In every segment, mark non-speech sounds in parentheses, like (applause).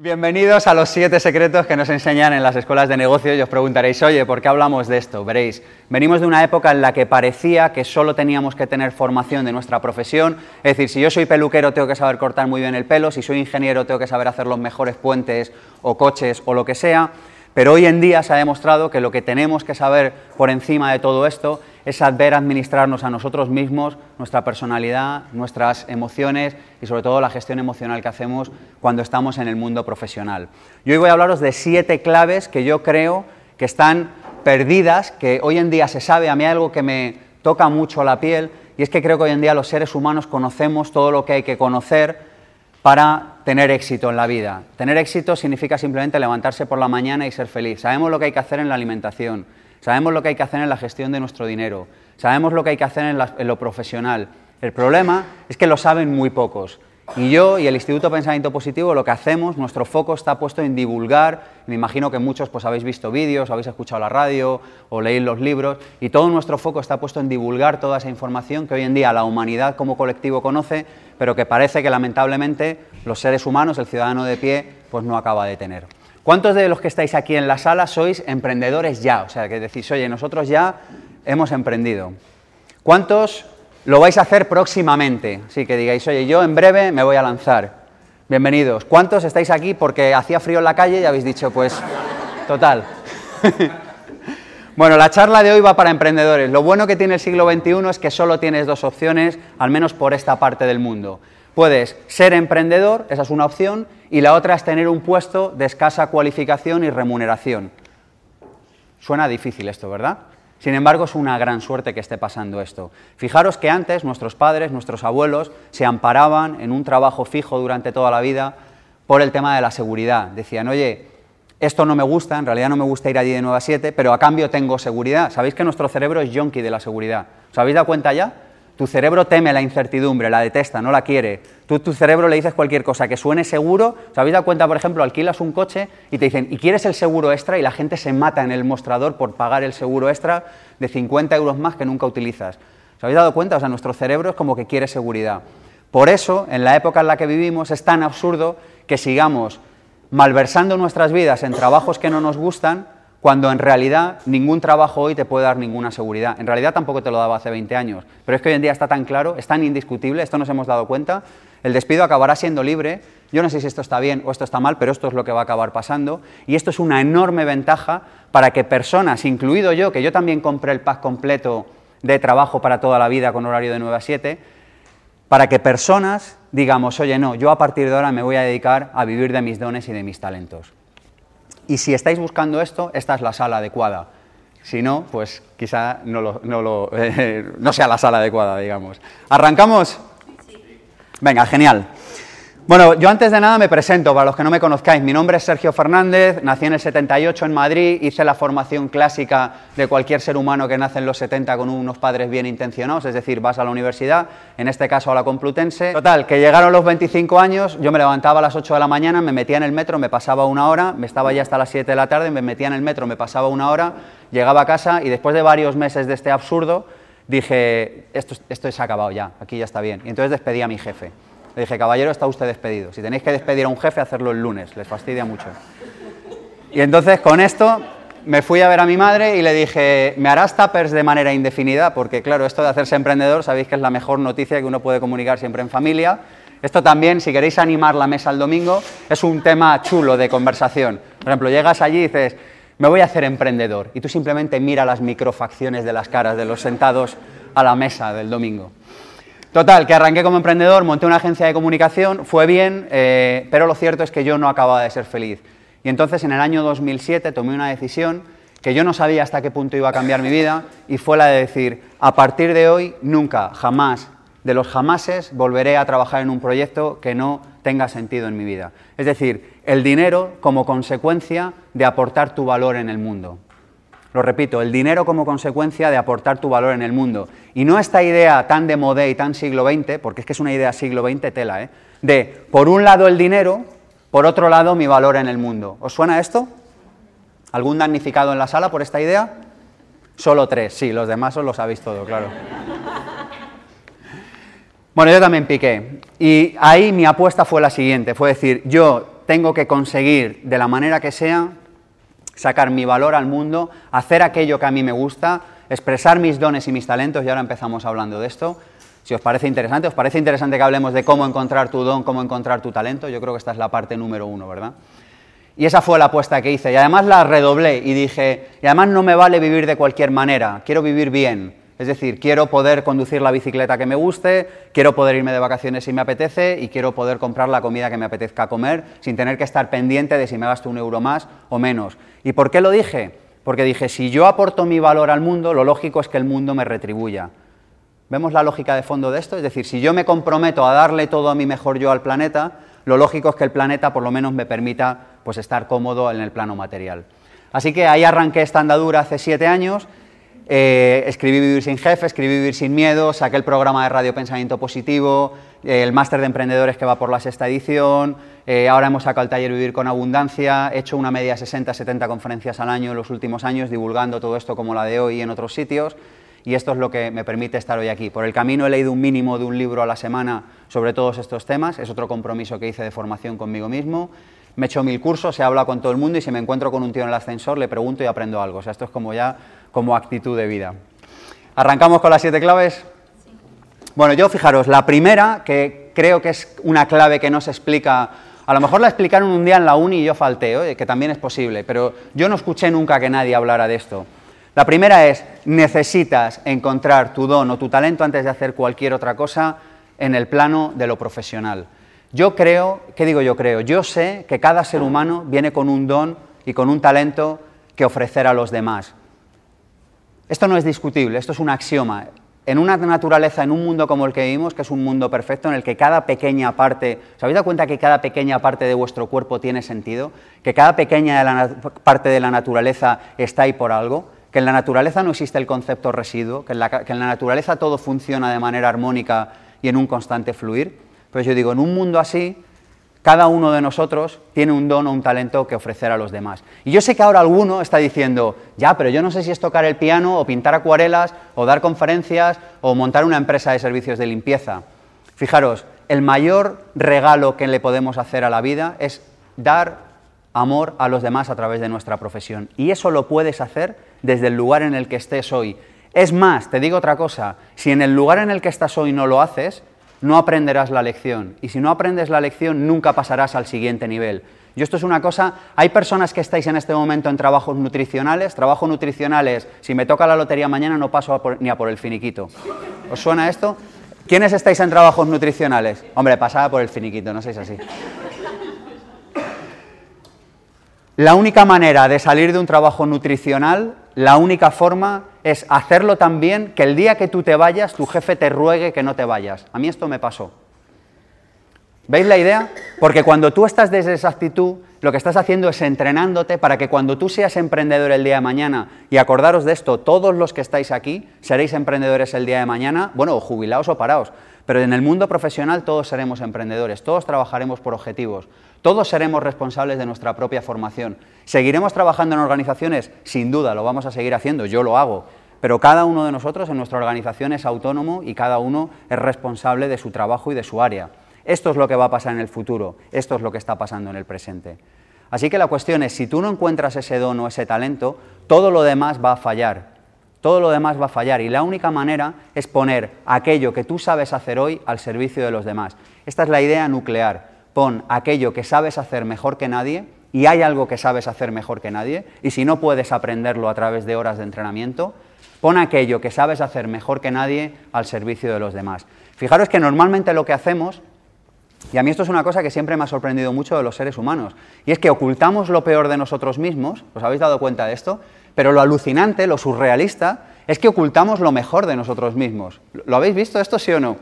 Bienvenidos a los siete secretos que nos enseñan en las escuelas de negocios y os preguntaréis, oye, ¿por qué hablamos de esto? Veréis, venimos de una época en la que parecía que solo teníamos que tener formación de nuestra profesión, es decir, si yo soy peluquero tengo que saber cortar muy bien el pelo, si soy ingeniero tengo que saber hacer los mejores puentes o coches o lo que sea, pero hoy en día se ha demostrado que lo que tenemos que saber por encima de todo esto es saber administrarnos a nosotros mismos, nuestra personalidad, nuestras emociones y sobre todo la gestión emocional que hacemos cuando estamos en el mundo profesional. Y hoy voy a hablaros de siete claves que yo creo que están perdidas, que hoy en día se sabe, a mí algo que me toca mucho la piel, y es que creo que hoy en día los seres humanos conocemos todo lo que hay que conocer para tener éxito en la vida. Tener éxito significa simplemente levantarse por la mañana y ser feliz. Sabemos lo que hay que hacer en la alimentación, sabemos lo que hay que hacer en la gestión de nuestro dinero, sabemos lo que hay que hacer en, lo profesional. El problema es que lo saben muy pocos. Y yo y el Instituto Pensamiento Positivo lo que hacemos, nuestro foco está puesto en divulgar, me imagino que muchos pues habéis visto vídeos, habéis escuchado la radio o leéis los libros, y todo nuestro foco está puesto en divulgar toda esa información que hoy en día la humanidad como colectivo conoce, pero que parece que lamentablemente los seres humanos, el ciudadano de pie, pues no acaba de tener. ¿Cuántos de los que estáis aquí en la sala sois emprendedores ya? O sea, que decís, oye, nosotros ya hemos emprendido. ¿Cuántos lo vais a hacer próximamente? Así que digáis, oye, yo en breve me voy a lanzar. Bienvenidos. ¿Cuántos estáis aquí porque hacía frío en la calle y habéis dicho, pues, total? (laughs) bueno, la charla de hoy va para emprendedores. Lo bueno que tiene el siglo XXI es que solo tienes dos opciones, al menos por esta parte del mundo. Puedes ser emprendedor, esa es una opción, y la otra es tener un puesto de escasa cualificación y remuneración. Suena difícil esto, ¿verdad? Sin embargo, es una gran suerte que esté pasando esto. Fijaros que antes nuestros padres, nuestros abuelos, se amparaban en un trabajo fijo durante toda la vida por el tema de la seguridad. Decían, oye, esto no me gusta, en realidad no me gusta ir allí de 9 a 7, pero a cambio tengo seguridad. ¿Sabéis que nuestro cerebro es yonki de la seguridad? ¿Os habéis dado cuenta ya? Tu cerebro teme la incertidumbre, la detesta, no la quiere. Tú tu cerebro le dices cualquier cosa que suene seguro. ¿Os habéis dado cuenta, por ejemplo, alquilas un coche y te dicen, ¿y quieres el seguro extra? Y la gente se mata en el mostrador por pagar el seguro extra de 50 euros más que nunca utilizas. ¿Os habéis dado cuenta? O sea, nuestro cerebro es como que quiere seguridad. Por eso, en la época en la que vivimos, es tan absurdo que sigamos malversando nuestras vidas en trabajos que no nos gustan cuando en realidad ningún trabajo hoy te puede dar ninguna seguridad. En realidad tampoco te lo daba hace 20 años, pero es que hoy en día está tan claro, es tan indiscutible, esto nos hemos dado cuenta, el despido acabará siendo libre, yo no sé si esto está bien o esto está mal, pero esto es lo que va a acabar pasando, y esto es una enorme ventaja para que personas, incluido yo, que yo también compré el pack completo de trabajo para toda la vida con horario de 9 a 7, para que personas digamos, oye, no, yo a partir de ahora me voy a dedicar a vivir de mis dones y de mis talentos. Y si estáis buscando esto, esta es la sala adecuada. Si no, pues quizá no, (laughs) no sea la sala adecuada, digamos. ¿Arrancamos? Venga, genial. Bueno, yo antes de nada me presento, para los que no me conozcáis, mi nombre es Sergio Fernández, nací en el 78 en Madrid, hice la formación clásica de cualquier ser humano que nace en los 70 con unos padres bien intencionados, es decir, vas a la universidad, en este caso a la Complutense. Total, que llegaron los 25 años, yo me levantaba a las 8 de la mañana, me metía en el metro, me pasaba una hora, me estaba ya hasta las 7 de la tarde, me metía en el metro, me pasaba una hora, llegaba a casa y después de varios meses de este absurdo, dije, esto, esto ha acabado ya, aquí ya está bien. Y entonces despedí a mi jefe. Le dije, caballero, está usted despedido. Si tenéis que despedir a un jefe, hacerlo el lunes, les fastidia mucho. Y entonces con esto me fui a ver a mi madre y le dije, ¿me harás tappers de manera indefinida? Porque claro, esto de hacerse emprendedor, sabéis que es la mejor noticia que uno puede comunicar siempre en familia. Esto también, si queréis animar la mesa el domingo, es un tema chulo de conversación. Por ejemplo, llegas allí y dices, me voy a hacer emprendedor. Y tú simplemente mira las microfacciones de las caras de los sentados a la mesa del domingo. Total, que arranqué como emprendedor, monté una agencia de comunicación, fue bien, eh, pero lo cierto es que yo no acababa de ser feliz. Y entonces en el año 2007 tomé una decisión que yo no sabía hasta qué punto iba a cambiar mi vida y fue la de decir, a partir de hoy, nunca, jamás, de los jamases, volveré a trabajar en un proyecto que no tenga sentido en mi vida. Es decir, el dinero como consecuencia de aportar tu valor en el mundo. Lo repito, el dinero como consecuencia de aportar tu valor en el mundo. Y no esta idea tan de modé y tan siglo XX, porque es que es una idea siglo XX tela, ¿eh? de por un lado el dinero, por otro lado mi valor en el mundo. ¿Os suena esto? ¿Algún damnificado en la sala por esta idea? Solo tres, sí, los demás os lo sabéis todo, claro. Bueno, yo también piqué. Y ahí mi apuesta fue la siguiente, fue decir, yo tengo que conseguir, de la manera que sea, sacar mi valor al mundo, hacer aquello que a mí me gusta, expresar mis dones y mis talentos, y ahora empezamos hablando de esto. Si os parece interesante, ¿os parece interesante que hablemos de cómo encontrar tu don, cómo encontrar tu talento? Yo creo que esta es la parte número uno, ¿verdad? Y esa fue la apuesta que hice. Y además la redoblé y dije, y además no me vale vivir de cualquier manera, quiero vivir bien. Es decir, quiero poder conducir la bicicleta que me guste, quiero poder irme de vacaciones si me apetece y quiero poder comprar la comida que me apetezca comer sin tener que estar pendiente de si me gasto un euro más o menos. ¿Y por qué lo dije? Porque dije, si yo aporto mi valor al mundo, lo lógico es que el mundo me retribuya. ¿Vemos la lógica de fondo de esto? Es decir, si yo me comprometo a darle todo a mi mejor yo al planeta, lo lógico es que el planeta por lo menos me permita pues, estar cómodo en el plano material. Así que ahí arranqué esta andadura hace siete años eh, escribí Vivir sin Jefe, escribí Vivir sin Miedo, saqué el programa de Radio Pensamiento Positivo, eh, el máster de emprendedores que va por la sexta edición, eh, ahora hemos sacado el taller Vivir con Abundancia, he hecho una media 60-70 conferencias al año en los últimos años divulgando todo esto como la de hoy en otros sitios y esto es lo que me permite estar hoy aquí. Por el camino he leído un mínimo de un libro a la semana sobre todos estos temas, es otro compromiso que hice de formación conmigo mismo. Me he hecho mil cursos, he hablado con todo el mundo y si me encuentro con un tío en el ascensor le pregunto y aprendo algo. Esto es como ya como actitud de vida. ¿Arrancamos con las siete claves? Bueno, yo fijaros, la primera, que creo que es una clave que no se explica, a lo mejor la explicaron un día en la uni y yo falté, que también es posible, pero yo no escuché nunca que nadie hablara de esto. La primera es, necesitas encontrar tu don o tu talento antes de hacer cualquier otra cosa en el plano de lo profesional. Yo creo, ¿qué digo yo creo? Yo sé que cada ser humano viene con un don y con un talento que ofrecer a los demás. Esto no es discutible, esto es un axioma. En una naturaleza, en un mundo como el que vivimos, que es un mundo perfecto en el que cada pequeña parte, ¿os habéis dado cuenta que cada pequeña parte de vuestro cuerpo tiene sentido? Que cada pequeña parte de la naturaleza está ahí por algo, que en la naturaleza no existe el concepto residuo, que en la, que en la naturaleza todo funciona de manera armónica y en un constante fluir. Pues yo digo, en un mundo así, cada uno de nosotros tiene un don o un talento que ofrecer a los demás. Y yo sé que ahora alguno está diciendo, ya, pero yo no sé si es tocar el piano o pintar acuarelas o dar conferencias o montar una empresa de servicios de limpieza. Fijaros, el mayor regalo que le podemos hacer a la vida es dar amor a los demás a través de nuestra profesión. Y eso lo puedes hacer desde el lugar en el que estés hoy. Es más, te digo otra cosa, si en el lugar en el que estás hoy no lo haces, no aprenderás la lección. Y si no aprendes la lección, nunca pasarás al siguiente nivel. Y esto es una cosa, hay personas que estáis en este momento en trabajos nutricionales, trabajos nutricionales, si me toca la lotería mañana no paso ni a por el finiquito. ¿Os suena esto? ¿Quiénes estáis en trabajos nutricionales? Hombre, pasada por el finiquito, no seáis así. La única manera de salir de un trabajo nutricional, la única forma es hacerlo tan bien que el día que tú te vayas, tu jefe te ruegue que no te vayas. A mí esto me pasó. ¿Veis la idea? Porque cuando tú estás desde esa actitud, lo que estás haciendo es entrenándote para que cuando tú seas emprendedor el día de mañana, y acordaros de esto, todos los que estáis aquí seréis emprendedores el día de mañana, bueno, o jubilaos o paraos, pero en el mundo profesional todos seremos emprendedores, todos trabajaremos por objetivos. Todos seremos responsables de nuestra propia formación. ¿Seguiremos trabajando en organizaciones? Sin duda, lo vamos a seguir haciendo, yo lo hago. Pero cada uno de nosotros en nuestra organización es autónomo y cada uno es responsable de su trabajo y de su área. Esto es lo que va a pasar en el futuro, esto es lo que está pasando en el presente. Así que la cuestión es, si tú no encuentras ese don o ese talento, todo lo demás va a fallar. Todo lo demás va a fallar y la única manera es poner aquello que tú sabes hacer hoy al servicio de los demás. Esta es la idea nuclear pon aquello que sabes hacer mejor que nadie y hay algo que sabes hacer mejor que nadie y si no puedes aprenderlo a través de horas de entrenamiento, pon aquello que sabes hacer mejor que nadie al servicio de los demás. Fijaros que normalmente lo que hacemos, y a mí esto es una cosa que siempre me ha sorprendido mucho de los seres humanos, y es que ocultamos lo peor de nosotros mismos, ¿os habéis dado cuenta de esto? Pero lo alucinante, lo surrealista, es que ocultamos lo mejor de nosotros mismos. ¿Lo habéis visto esto, sí o no?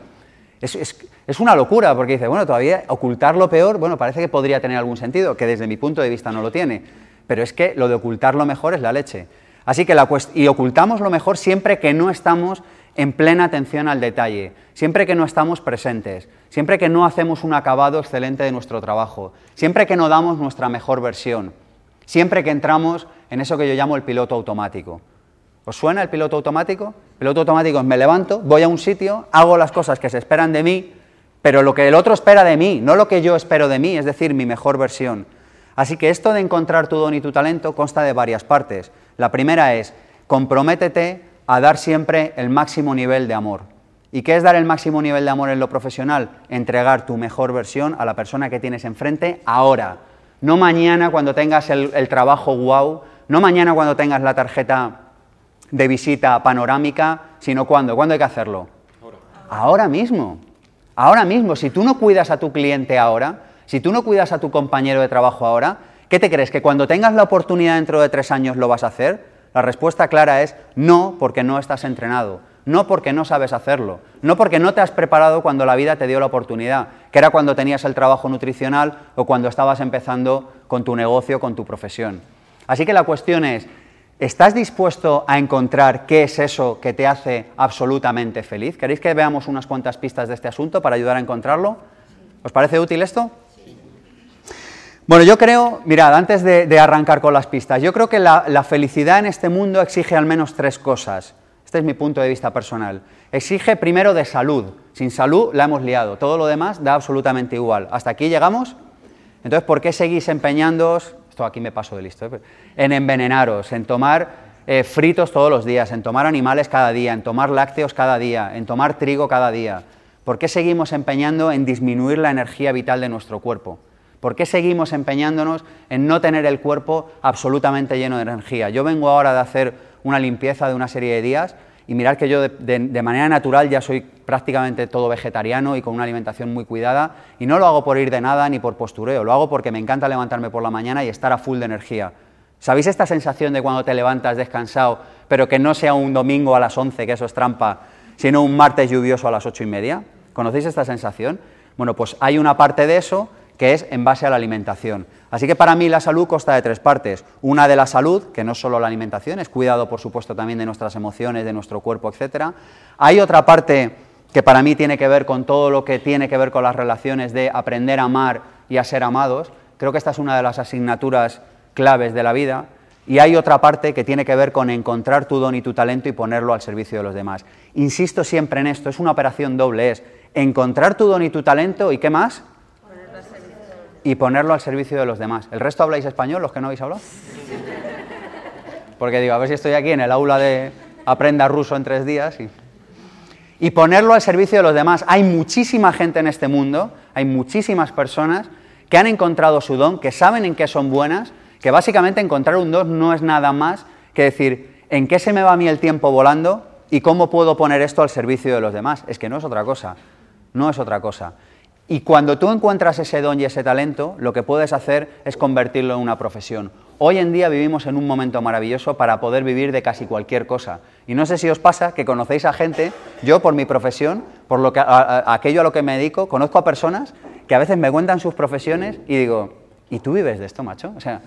Es, una locura, porque dice, bueno, todavía ocultar lo peor, bueno, parece que podría tener algún sentido, que desde mi punto de vista no lo tiene, pero es que lo de ocultar lo mejor es la leche. Así que la y ocultamos lo mejor siempre que no estamos en plena atención al detalle, siempre que no estamos presentes, siempre que no hacemos un acabado excelente de nuestro trabajo, siempre que no damos nuestra mejor versión, siempre que entramos en eso que yo llamo el piloto automático. ¿Os suena el piloto automático? El piloto automático es me levanto, voy a un sitio, hago las cosas que se esperan de mí, pero lo que el otro espera de mí, no lo que yo espero de mí, es decir, mi mejor versión. Así que esto de encontrar tu don y tu talento consta de varias partes. La primera es, comprométete a dar siempre el máximo nivel de amor. ¿Y qué es dar el máximo nivel de amor en lo profesional? Entregar tu mejor versión a la persona que tienes enfrente ahora. No mañana cuando tengas el, trabajo wow, no mañana cuando tengas la tarjeta de visita panorámica, sino cuando. ¿Cuándo hay que hacerlo? Ahora. ahora mismo. Ahora mismo. Si tú no cuidas a tu cliente ahora, si tú no cuidas a tu compañero de trabajo ahora, ¿qué te crees? ¿Que cuando tengas la oportunidad dentro de tres años lo vas a hacer? La respuesta clara es no, porque no estás entrenado no porque no sabes hacerlo, no porque no te has preparado cuando la vida te dio la oportunidad, que era cuando tenías el trabajo nutricional o cuando estabas empezando con tu negocio, con tu profesión. Así que la cuestión es, ¿estás dispuesto a encontrar qué es eso que te hace absolutamente feliz? ¿Queréis que veamos unas cuantas pistas de este asunto para ayudar a encontrarlo? ¿Os parece útil esto? Bueno, yo creo, mirad, antes de, arrancar con las pistas, yo creo que la felicidad en este mundo exige al menos tres cosas. Este es mi punto de vista personal. Exige primero de salud. Sin salud la hemos liado. Todo lo demás da absolutamente igual. ¿Hasta aquí llegamos? Entonces, ¿por qué seguís empeñándoos? Esto aquí me paso de listo. ¿eh? En envenenaros, en tomar eh, fritos todos los días, en tomar animales cada día, en tomar lácteos cada día, en tomar trigo cada día. ¿Por qué seguimos empeñando en disminuir la energía vital de nuestro cuerpo? ¿Por qué seguimos empeñándonos en no tener el cuerpo absolutamente lleno de energía? Yo vengo ahora de hacer una limpieza de una serie de días y mirad que yo de, manera natural ya soy prácticamente todo vegetariano y con una alimentación muy cuidada y no lo hago por ir de nada ni por postureo, lo hago porque me encanta levantarme por la mañana y estar a full de energía. ¿Sabéis esta sensación de cuando te levantas descansado, pero que no sea un domingo a las 11, que eso es trampa, sino un martes lluvioso a las ocho y media? ¿Conocéis esta sensación? Bueno, pues hay una parte de eso que es en base a la alimentación. Así que para mí la salud consta de tres partes. Una de la salud, que no es solo la alimentación, es cuidado, por supuesto, también de nuestras emociones, de nuestro cuerpo, etc. Hay otra parte que para mí tiene que ver con todo lo que tiene que ver con las relaciones de aprender a amar y a ser amados. Creo que esta es una de las asignaturas claves de la vida. Y hay otra parte que tiene que ver con encontrar tu don y tu talento y ponerlo al servicio de los demás. Insisto siempre en esto, es una operación doble, es encontrar tu don y tu talento y qué más? Y ponerlo al servicio de los demás. ¿El resto habláis español, los que no habéis hablado? Porque digo, a ver si estoy aquí en el aula de aprenda ruso en tres días y, y ponerlo al servicio de los demás. Hay muchísima gente en este mundo, hay muchísimas personas que han encontrado su don, que saben en qué son buenas, que básicamente encontrar un don no es nada más que decir, ¿en qué se me va a mí el tiempo volando y cómo puedo poner esto al servicio de los demás? Es que no es otra cosa, no es otra cosa. Y cuando tú encuentras ese don y ese talento, lo que puedes hacer es convertirlo en una profesión. Hoy en día vivimos en un momento maravilloso para poder vivir de casi cualquier cosa. Y no sé si os pasa que conocéis a gente, yo por mi profesión, por lo que, aquello a lo que me dedico, conozco a personas que a veces me cuentan sus profesiones y digo, ¿y tú vives de esto, macho? O sea,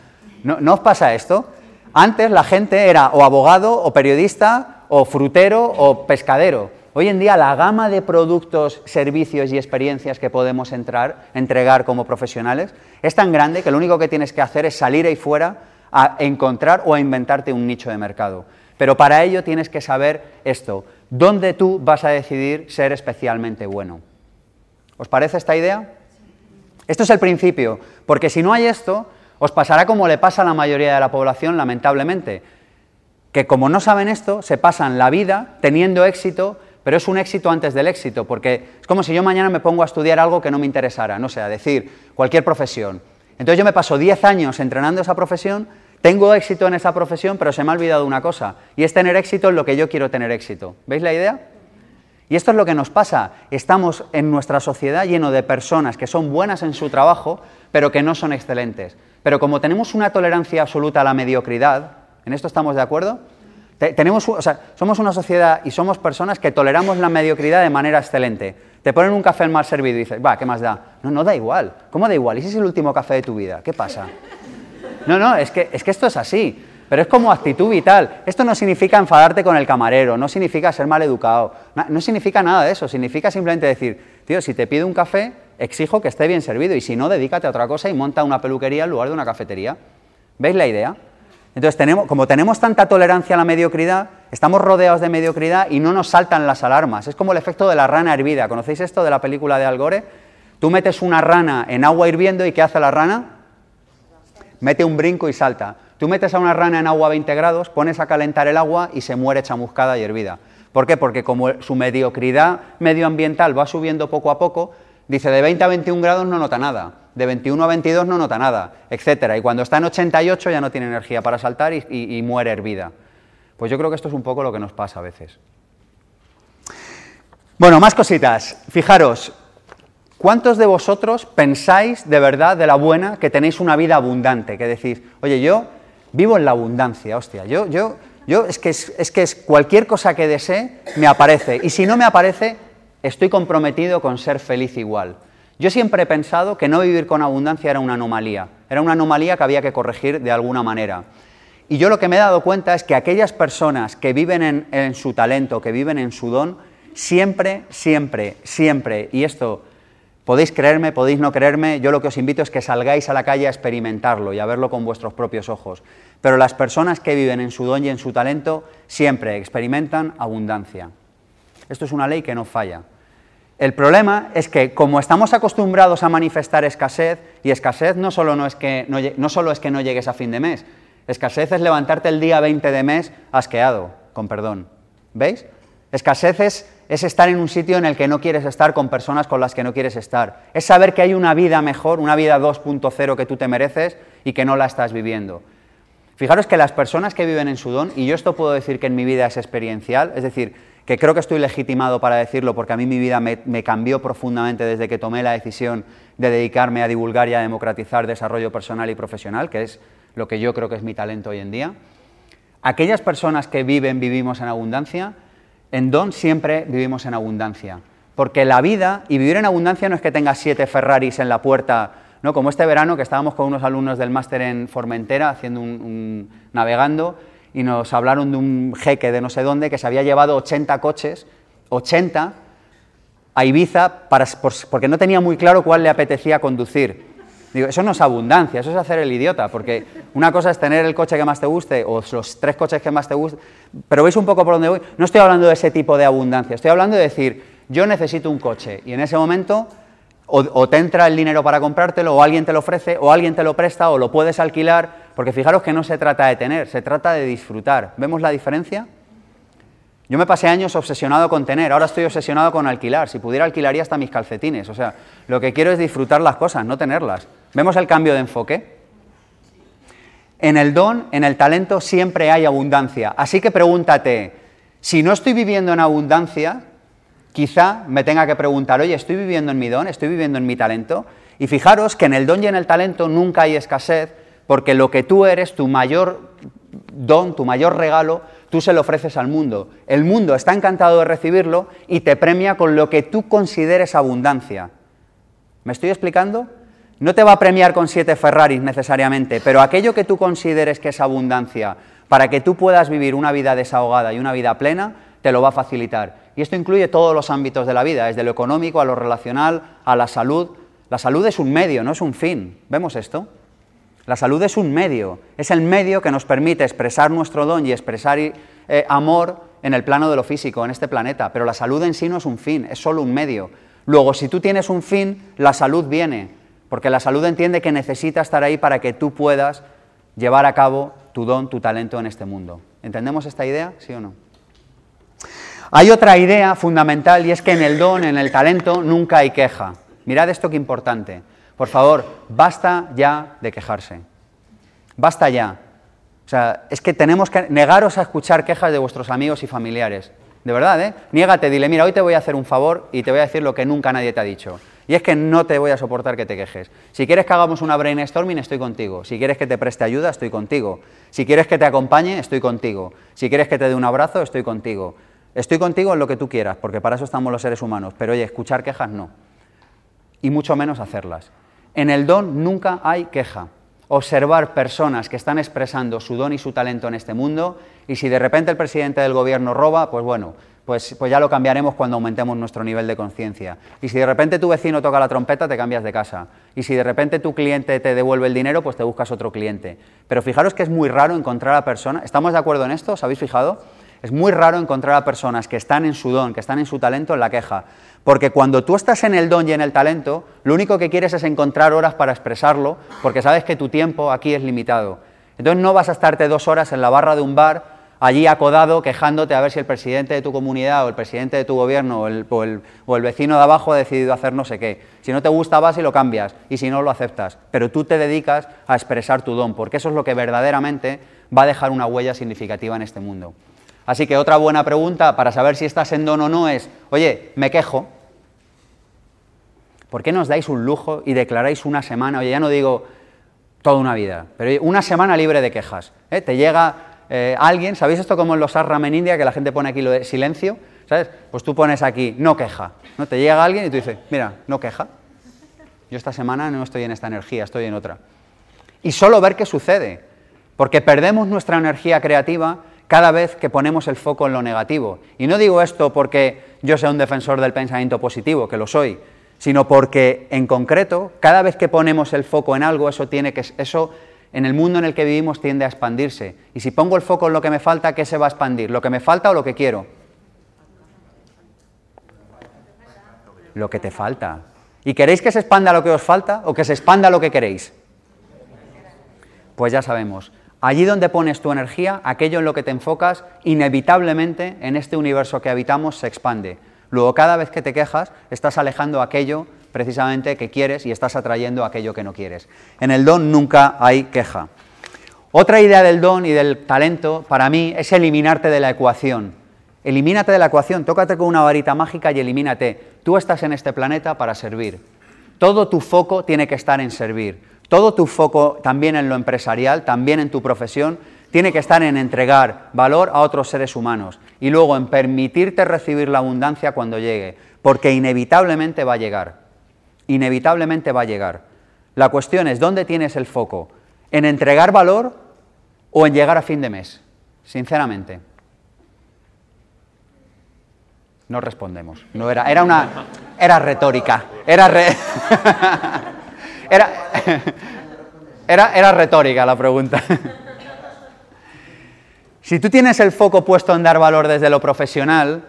¿no, ¿no os pasa esto? Antes la gente era o abogado, o periodista, o frutero, o pescadero. Hoy en día la gama de productos, servicios y experiencias que podemos entrar, entregar como profesionales es tan grande que lo único que tienes que hacer es salir ahí fuera a encontrar o a inventarte un nicho de mercado. Pero para ello tienes que saber esto, dónde tú vas a decidir ser especialmente bueno. ¿Os parece esta idea? Esto es el principio, porque si no hay esto, os pasará como le pasa a la mayoría de la población, lamentablemente, que como no saben esto, se pasan la vida teniendo éxito pero es un éxito antes del éxito, porque es como si yo mañana me pongo a estudiar algo que no me interesara, no sé, a decir, cualquier profesión. Entonces yo me paso 10 años entrenando esa profesión, tengo éxito en esa profesión, pero se me ha olvidado una cosa, y es tener éxito en lo que yo quiero tener éxito. ¿Veis la idea? Y esto es lo que nos pasa. Estamos en nuestra sociedad lleno de personas que son buenas en su trabajo, pero que no son excelentes. Pero como tenemos una tolerancia absoluta a la mediocridad, ¿en esto estamos de acuerdo? Tenemos, o sea, somos una sociedad y somos personas que toleramos la mediocridad de manera excelente. Te ponen un café mal servido y dices, va, ¿qué más da? No, no da igual. ¿Cómo da igual? ¿Y si es el último café de tu vida? ¿Qué pasa? No, no, es que, es que esto es así. Pero es como actitud vital. Esto no significa enfadarte con el camarero, no significa ser mal educado, no, no significa nada de eso. Significa simplemente decir, tío, si te pido un café, exijo que esté bien servido y si no, dedícate a otra cosa y monta una peluquería en lugar de una cafetería. ¿Veis la idea? Entonces, tenemos, como tenemos tanta tolerancia a la mediocridad, estamos rodeados de mediocridad y no nos saltan las alarmas. Es como el efecto de la rana hervida. ¿Conocéis esto de la película de Al Gore? Tú metes una rana en agua hirviendo y ¿qué hace la rana? Mete un brinco y salta. Tú metes a una rana en agua a 20 grados, pones a calentar el agua y se muere chamuscada y hervida. ¿Por qué? Porque como su mediocridad medioambiental va subiendo poco a poco, dice de 20 a 21 grados no nota nada de 21 a 22 no nota nada, etcétera. Y cuando está en 88 ya no tiene energía para saltar y, muere hervida. Pues yo creo que esto es un poco lo que nos pasa a veces. Bueno, más cositas. Fijaros, ¿cuántos de vosotros pensáis de verdad de la buena que tenéis una vida abundante? Que decís, oye, yo vivo en la abundancia, hostia, yo, yo, yo es que es que es cualquier cosa que desee me aparece. Y si no me aparece, estoy comprometido con ser feliz igual. Yo siempre he pensado que no vivir con abundancia era una anomalía, era una anomalía que había que corregir de alguna manera. Y yo lo que me he dado cuenta es que aquellas personas que viven en, su talento, que viven en su don, siempre, siempre, siempre, y esto podéis creerme, podéis no creerme, yo lo que os invito es que salgáis a la calle a experimentarlo y a verlo con vuestros propios ojos. Pero las personas que viven en su don y en su talento siempre experimentan abundancia. Esto es una ley que no falla. El problema es que como estamos acostumbrados a manifestar escasez, y escasez no solo, no es que no, solo es que no llegues a fin de mes, escasez es levantarte el día 20 de mes asqueado, con perdón. ¿Veis? Escasez es, es, estar en un sitio en el que no quieres estar con personas con las que no quieres estar. Es saber que hay una vida mejor, una vida 2.0 que tú te mereces y que no la estás viviendo. Fijaros que las personas que viven en su don, y yo esto puedo decir que en mi vida es experiencial, es decir, que creo que estoy legitimado para decirlo porque a mí mi vida me, cambió profundamente desde que tomé la decisión de dedicarme a divulgar y a democratizar desarrollo personal y profesional, que es lo que yo creo que es mi talento hoy en día. Aquellas personas que viven, vivimos en abundancia, en Don siempre vivimos en abundancia. Porque la vida, y vivir en abundancia no es que tengas siete Ferraris en la puerta, ¿no? como este verano que estábamos con unos alumnos del máster en Formentera haciendo un navegando y nos hablaron de un jeque de no sé dónde que se había llevado 80 coches, 80, a Ibiza para, porque no tenía muy claro cuál le apetecía conducir. Digo, eso no es abundancia, eso es hacer el idiota, porque una cosa es tener el coche que más te guste o los tres coches que más te gusten, pero veis un poco por dónde voy. No estoy hablando de ese tipo de abundancia, estoy hablando de decir, yo necesito un coche y en ese momento o, te entra el dinero para comprártelo, o alguien te lo ofrece, o alguien te lo presta, o lo puedes alquilar, porque fijaros que no se trata de tener, se trata de disfrutar. ¿Vemos la diferencia? Yo me pasé años obsesionado con tener, ahora estoy obsesionado con alquilar. Si pudiera alquilaría hasta mis calcetines. O sea, lo que quiero es disfrutar las cosas, no tenerlas. ¿Vemos el cambio de enfoque? En el don, en el talento, siempre hay abundancia. Así que pregúntate, si no estoy viviendo en abundancia, quizá me tenga que preguntar, oye, ¿estoy viviendo en mi don? ¿Estoy viviendo en mi talento? Y fijaros que en el don y en el talento nunca hay escasez, porque lo que tú eres, tu mayor don, tu mayor regalo, tú se lo ofreces al mundo. El mundo está encantado de recibirlo y te premia con lo que tú consideres abundancia. ¿Me estoy explicando? No te va a premiar con siete Ferraris necesariamente, pero aquello que tú consideres que es abundancia, para que tú puedas vivir una vida desahogada y una vida plena, te lo va a facilitar. Y esto incluye todos los ámbitos de la vida, desde lo económico a lo relacional, a la salud. La salud es un medio, no es un fin. ¿Vemos esto? La salud es un medio, es el medio que nos permite expresar nuestro don y expresar eh, amor en el plano de lo físico, en este planeta, pero la salud en sí no es un fin, es solo un medio. Luego, si tú tienes un fin, la salud viene, porque la salud entiende que necesita estar ahí para que tú puedas llevar a cabo tu don, tu talento en este mundo. ¿Entendemos esta idea? ¿Sí o no? Hay otra idea fundamental y es que en el don, en el talento, nunca hay queja. Mirad esto que importante. Por favor, basta ya de quejarse. Basta ya. O sea, es que tenemos que negaros a escuchar quejas de vuestros amigos y familiares. De verdad, ¿eh? Niégate, dile, mira, hoy te voy a hacer un favor y te voy a decir lo que nunca nadie te ha dicho. Y es que no te voy a soportar que te quejes. Si quieres que hagamos una brainstorming, estoy contigo. Si quieres que te preste ayuda, estoy contigo. Si quieres que te acompañe, estoy contigo. Si quieres que te dé un abrazo, estoy contigo. Estoy contigo en lo que tú quieras, porque para eso estamos los seres humanos, pero oye, escuchar quejas no, y mucho menos hacerlas. En el don nunca hay queja. Observar personas que están expresando su don y su talento en este mundo, y si de repente el presidente del gobierno roba, pues bueno, pues, pues, ya lo cambiaremos cuando aumentemos nuestro nivel de conciencia. Y si de repente tu vecino toca la trompeta, te cambias de casa. Y si de repente tu cliente te devuelve el dinero, pues te buscas otro cliente. Pero fijaros que es muy raro encontrar a personas, ¿estamos de acuerdo en esto? ¿Os habéis fijado? Es muy raro encontrar a personas que están en su don, que están en su talento en la queja. Porque cuando tú estás en el don y en el talento, lo único que quieres es encontrar horas para expresarlo, porque sabes que tu tiempo aquí es limitado. Entonces no vas a estarte dos horas en la barra de un bar allí acodado quejándote a ver si el presidente de tu comunidad o el presidente de tu gobierno o el, vecino de abajo ha decidido hacer no sé qué. Si no te gusta vas y lo cambias y si no lo aceptas. Pero tú te dedicas a expresar tu don, porque eso es lo que verdaderamente va a dejar una huella significativa en este mundo. Así que otra buena pregunta para saber si estás en don o no es, oye, me quejo. ¿Por qué nos dais un lujo y declaráis una semana, oye, ya no digo toda una vida, pero una semana libre de quejas? ¿eh? Te llega eh, alguien, ¿sabéis esto como en los Arram en India, que la gente pone aquí lo de silencio? ¿Sabes? Pues tú pones aquí, no queja. ¿no? Te llega alguien y tú dices, mira, no queja. Yo esta semana no estoy en esta energía, estoy en otra. Y solo ver qué sucede, porque perdemos nuestra energía creativa cada vez que ponemos el foco en lo negativo. Y no digo esto porque yo sea un defensor del pensamiento positivo, que lo soy, sino porque en concreto, cada vez que ponemos el foco en algo, eso tiene que eso en el mundo en el que vivimos tiende a expandirse. Y si pongo el foco en lo que me falta, ¿qué se va a expandir? ¿Lo que me falta o lo que quiero? Lo que te falta. ¿Y queréis que se expanda lo que os falta o que se expanda lo que queréis? Pues ya sabemos. Allí donde pones tu energía, aquello en lo que te enfocas, inevitablemente en este universo que habitamos se expande. Luego, cada vez que te quejas, estás alejando aquello precisamente que quieres y estás atrayendo aquello que no quieres. En el don nunca hay queja. Otra idea del don y del talento para mí es eliminarte de la ecuación. Elimínate de la ecuación, tócate con una varita mágica y elimínate. Tú estás en este planeta para servir. Todo tu foco tiene que estar en servir. Todo tu foco también en lo empresarial, también en tu profesión, tiene que estar en entregar valor a otros seres humanos y luego en permitirte recibir la abundancia cuando llegue, porque inevitablemente va a llegar inevitablemente va a llegar. La cuestión es, ¿dónde tienes el foco? ¿En entregar valor o en llegar a fin de mes? Sinceramente. No respondemos. No era, era una. Era retórica. Era, (laughs) era, (laughs) era, era retórica la pregunta. (laughs) Si tú tienes el foco puesto en dar valor desde lo profesional,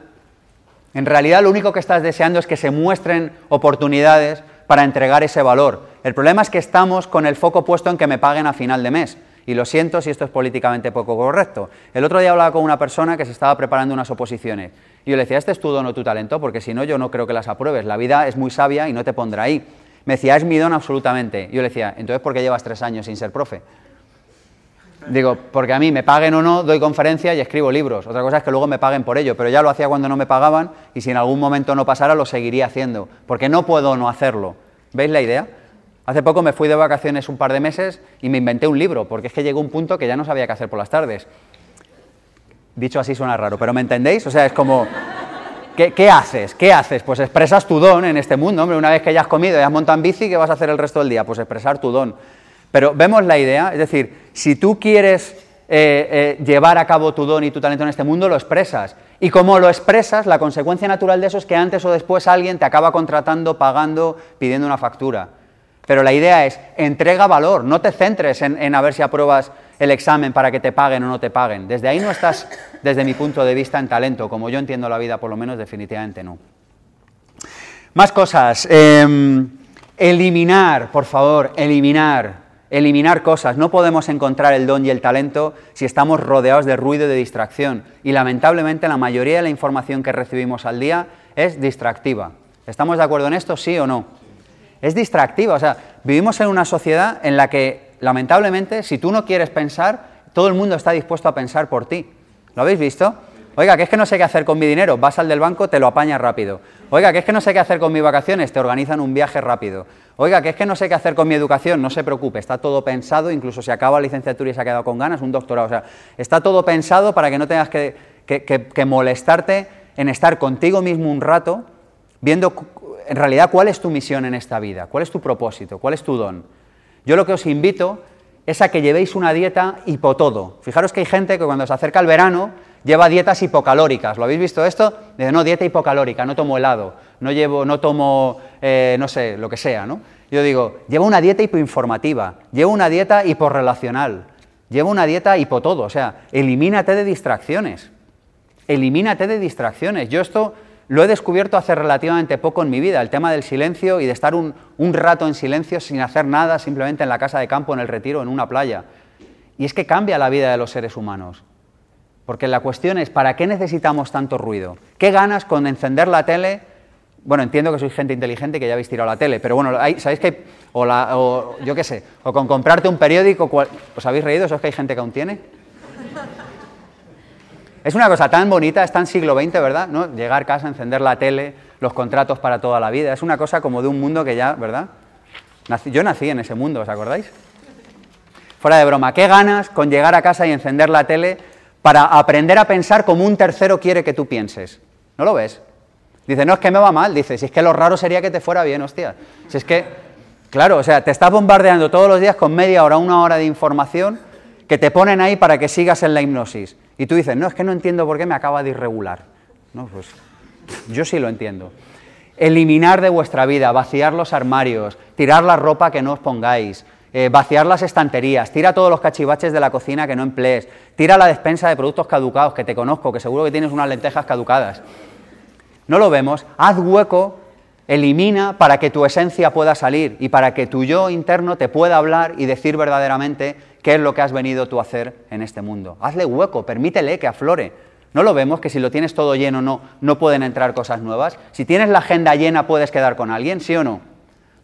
en realidad lo único que estás deseando es que se muestren oportunidades para entregar ese valor. El problema es que estamos con el foco puesto en que me paguen a final de mes. Y lo siento si esto es políticamente poco correcto. El otro día hablaba con una persona que se estaba preparando unas oposiciones. Y yo le decía, este es tu don o tu talento, porque si no, yo no creo que las apruebes. La vida es muy sabia y no te pondrá ahí. Me decía, es mi don absolutamente. Yo le decía, entonces, ¿por qué llevas tres años sin ser profe? Digo, porque a mí me paguen o no, doy conferencias y escribo libros. Otra cosa es que luego me paguen por ello, pero ya lo hacía cuando no me pagaban y si en algún momento no pasara, lo seguiría haciendo, porque no puedo no hacerlo. ¿Veis la idea? Hace poco me fui de vacaciones un par de meses y me inventé un libro, porque es que llegó un punto que ya no sabía qué hacer por las tardes. Dicho así suena raro, pero ¿me entendéis? O sea, es como, ¿qué, ¿qué, haces? ¿Qué haces? Pues expresas tu don en este mundo, hombre. Una vez que ya has comido y has montado en bici, ¿qué vas a hacer el resto del día? Pues expresar tu don. Pero vemos la idea, es decir, si tú quieres eh, eh, llevar a cabo tu don y tu talento en este mundo, lo expresas. Y como lo expresas, la consecuencia natural de eso es que antes o después alguien te acaba contratando, pagando, pidiendo una factura. Pero la idea es, entrega valor, no te centres en, en, a ver si apruebas el examen para que te paguen o no te paguen. Desde ahí no estás, desde mi punto de vista, en talento. Como yo entiendo la vida, por lo menos, definitivamente no. Más cosas. Eh, eliminar, por favor, eliminar eliminar cosas. No podemos encontrar el don y el talento si estamos rodeados de ruido y de distracción. Y lamentablemente la mayoría de la información que recibimos al día es distractiva. ¿Estamos de acuerdo en esto, sí o no? Es distractiva. O sea, vivimos en una sociedad en la que, lamentablemente, si tú no quieres pensar, todo el mundo está dispuesto a pensar por ti. ¿Lo habéis visto? Oiga, que es que no sé qué hacer con mi dinero, vas al del banco, te lo apañas rápido. Oiga, que es que no sé qué hacer con mis vacaciones, te organizan un viaje rápido. Oiga, que es que no sé qué hacer con mi educación, no se preocupe, está todo pensado, incluso si acaba la licenciatura y se ha quedado con ganas, un doctorado. O sea, está todo pensado para que no tengas que, que molestarte en estar contigo mismo un rato, viendo en realidad cuál es tu misión en esta vida, cuál es tu propósito, cuál es tu don. Yo lo que os invito es a que llevéis una dieta hipotodo. Fijaros que hay gente que cuando se acerca el verano lleva dietas hipocalóricas. ¿Lo habéis visto esto? Dice, no, dieta hipocalórica, no tomo helado, no, llevo, no tomo, eh, no sé, lo que sea, ¿no? Yo digo, lleva una dieta hipoinformativa, lleva una dieta hiporrelacional, lleva una dieta hipo todo, o sea, elimínate de distracciones, elimínate de distracciones. Yo esto lo he descubierto hace relativamente poco en mi vida, el tema del silencio y de estar un, rato en silencio sin hacer nada, simplemente en la casa de campo, en el retiro, en una playa. Y es que cambia la vida de los seres humanos. Porque la cuestión es, ¿para qué necesitamos tanto ruido? ¿Qué ganas con encender la tele? Bueno, entiendo que sois gente inteligente que ya habéis tirado la tele, pero bueno, ¿sabéis que? O, la, o yo qué sé, o con comprarte un periódico, ¿os habéis reído? ¿Eso es que hay gente que aún tiene? Es una cosa tan bonita, es tan siglo XX, ¿verdad? ¿No? Llegar a casa, encender la tele, los contratos para toda la vida. Es una cosa como de un mundo que ya, ¿verdad? yo nací en ese mundo, ¿os acordáis? Fuera de broma, ¿qué ganas con llegar a casa y encender la tele para aprender a pensar como un tercero quiere que tú pienses? ¿No lo ves? Dice, no, es que me va mal. Dice, si es que lo raro sería que te fuera bien, hostia. Si es que, claro, o sea, te estás bombardeando todos los días con media hora, una hora de información que te ponen ahí para que sigas en la hipnosis. Y tú dices, no, es que no entiendo por qué me acaba de irregular. No, pues yo sí lo entiendo. Eliminar de vuestra vida, vaciar los armarios, tirar la ropa que no os pongáis, eh, vaciar las estanterías, tira todos los cachivaches de la cocina que no emplees, tira la despensa de productos caducados, que te conozco, que seguro que tienes unas lentejas caducadas. No lo vemos, haz hueco, elimina para que tu esencia pueda salir y para que tu yo interno te pueda hablar y decir verdaderamente qué es lo que has venido tú a hacer en este mundo. Hazle hueco, permítele que aflore. ¿No lo vemos que si lo tienes todo lleno no, no pueden entrar cosas nuevas? Si tienes la agenda llena, ¿puedes quedar con alguien? ¿Sí o no?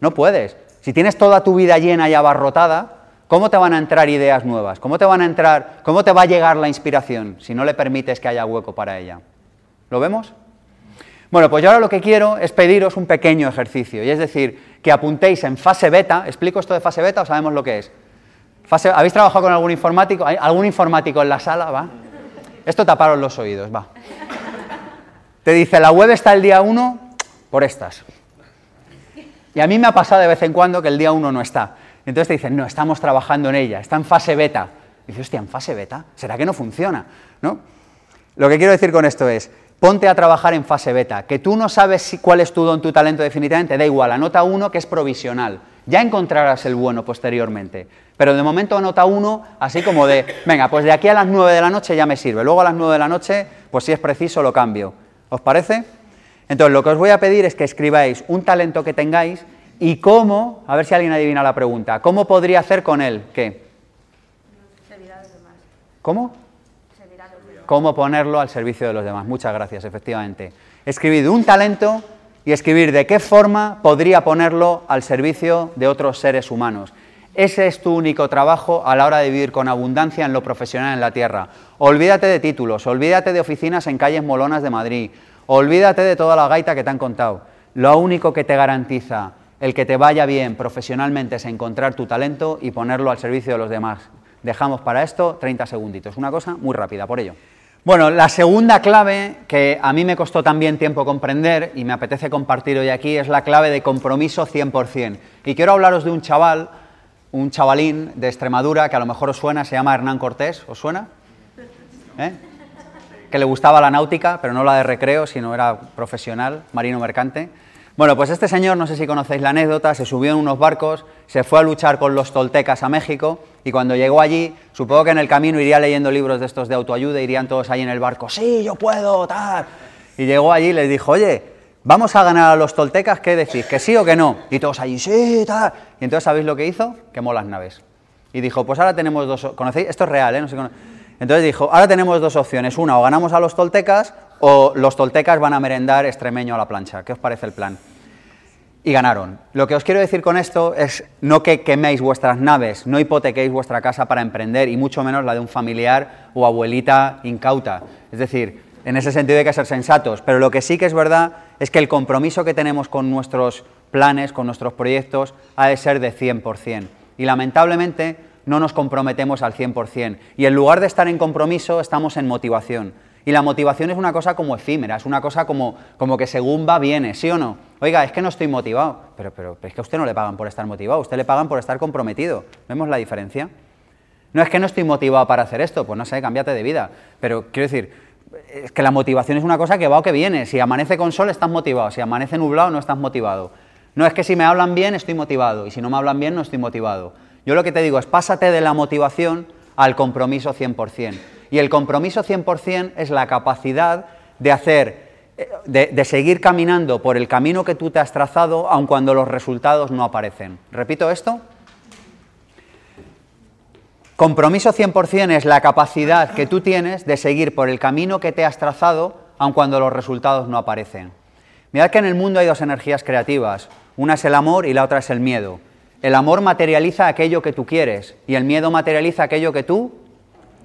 No puedes. Si tienes toda tu vida llena y abarrotada, ¿cómo te van a entrar ideas nuevas? ¿Cómo te van a entrar, cómo te va a llegar la inspiración si no le permites que haya hueco para ella? ¿Lo vemos? Bueno, pues yo ahora lo que quiero es pediros un pequeño ejercicio, y es decir, que apuntéis en fase beta. ¿Explico esto de fase beta o sabemos lo que es? ¿Habéis trabajado con algún informático? ¿Hay algún informático en la sala? ¿Va? Esto taparos los oídos, va. Te dice, la web está el día 1 por estas. Y a mí me ha pasado de vez en cuando que el día uno no está. Entonces te dicen, no, estamos trabajando en ella, está en fase beta. Dices, hostia, ¿en fase beta? ¿Será que no funciona? ¿No? Lo que quiero decir con esto es, ponte a trabajar en fase beta, que tú no sabes cuál es tu don, tu talento definitivamente, da igual, anota uno que es provisional. Ya encontrarás el bueno posteriormente. Pero de momento anota uno así como de, venga, pues de aquí a las 9 de la noche ya me sirve. Luego a las 9 de la noche, pues si es preciso lo cambio. ¿Os parece? Entonces, lo que os voy a pedir es que escribáis un talento que tengáis y cómo, a ver si alguien adivina la pregunta, ¿cómo podría hacer con él? ¿Qué? ¿Cómo? ¿Cómo ponerlo al servicio de los demás? Muchas gracias, efectivamente. Escribid un talento y escribir de qué forma podría ponerlo al servicio de otros seres humanos. Ese es tu único trabajo a la hora de vivir con abundancia en lo profesional en la tierra. Olvídate de títulos, olvídate de oficinas en calles molonas de Madrid, Olvídate de toda la gaita que te han contado. Lo único que te garantiza el que te vaya bien profesionalmente es encontrar tu talento y ponerlo al servicio de los demás. Dejamos para esto 30 segunditos. Una cosa muy rápida, por ello. Bueno, la segunda clave que a mí me costó también tiempo comprender y me apetece compartir hoy aquí es la clave de compromiso 100%. Y quiero hablaros de un chaval, un chavalín de Extremadura que a lo mejor os suena, se llama Hernán Cortés. ¿Os suena? ¿Eh? que le gustaba la náutica, pero no la de recreo, sino era profesional, marino mercante. Bueno, pues este señor, no sé si conocéis la anécdota, se subió en unos barcos, se fue a luchar con los toltecas a México y cuando llegó allí, supongo que en el camino iría leyendo libros de estos de autoayuda, irían todos ahí en el barco, sí, yo puedo, tal. Y llegó allí y les dijo, oye, vamos a ganar a los toltecas, ¿qué decís? ¿Que sí o que no? Y todos allí, sí, tal. Y entonces, ¿sabéis lo que hizo? Quemó las naves. Y dijo, pues ahora tenemos dos... ¿Conocéis? Esto es real, ¿eh? Entonces dijo, ahora tenemos dos opciones. Una, o ganamos a los toltecas o los toltecas van a merendar extremeño a la plancha. ¿Qué os parece el plan? Y ganaron. Lo que os quiero decir con esto es no que queméis vuestras naves, no hipotequéis vuestra casa para emprender y mucho menos la de un familiar o abuelita incauta. Es decir, en ese sentido hay que ser sensatos, pero lo que sí que es verdad es que el compromiso que tenemos con nuestros planes, con nuestros proyectos, ha de ser de 100%. Y lamentablemente no nos comprometemos al 100%. Y en lugar de estar en compromiso, estamos en motivación. Y la motivación es una cosa como efímera, es una cosa como, como que según va, viene, ¿sí o no? Oiga, es que no estoy motivado. Pero, pero, es que a usted no le pagan por estar motivado, a usted le pagan por estar comprometido. ¿Vemos la diferencia? No es que no estoy motivado para hacer esto, pues no sé, cámbiate de vida. Pero quiero decir, es que la motivación es una cosa que va o que viene. Si amanece con sol estás motivado, si amanece nublado no estás motivado. No es que si me hablan bien estoy motivado y si no me hablan bien no estoy motivado. Yo lo que te digo es pásate de la motivación al compromiso 100%. Y el compromiso 100% es la capacidad de hacer, de, seguir caminando por el camino que tú te has trazado, aun cuando los resultados no aparecen. ¿Repito esto? Compromiso 100% es la capacidad que tú tienes de seguir por el camino que te has trazado, aun cuando los resultados no aparecen. Mirad que en el mundo hay dos energías creativas, una es el amor y la otra es el miedo. El amor materializa aquello que tú quieres y el miedo materializa aquello que tú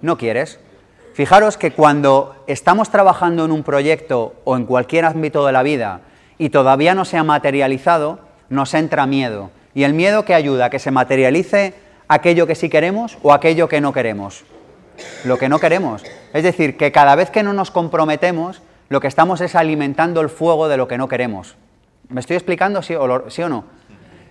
no quieres. Fijaros que cuando estamos trabajando en un proyecto o en cualquier ámbito de la vida y todavía no se ha materializado, nos entra miedo. Y el miedo que ayuda a que se materialice aquello que sí queremos o aquello que no queremos. Lo que no queremos. Es decir, que cada vez que no nos comprometemos, lo que estamos es alimentando el fuego de lo que no queremos. ¿Me estoy explicando sí o, sí o no?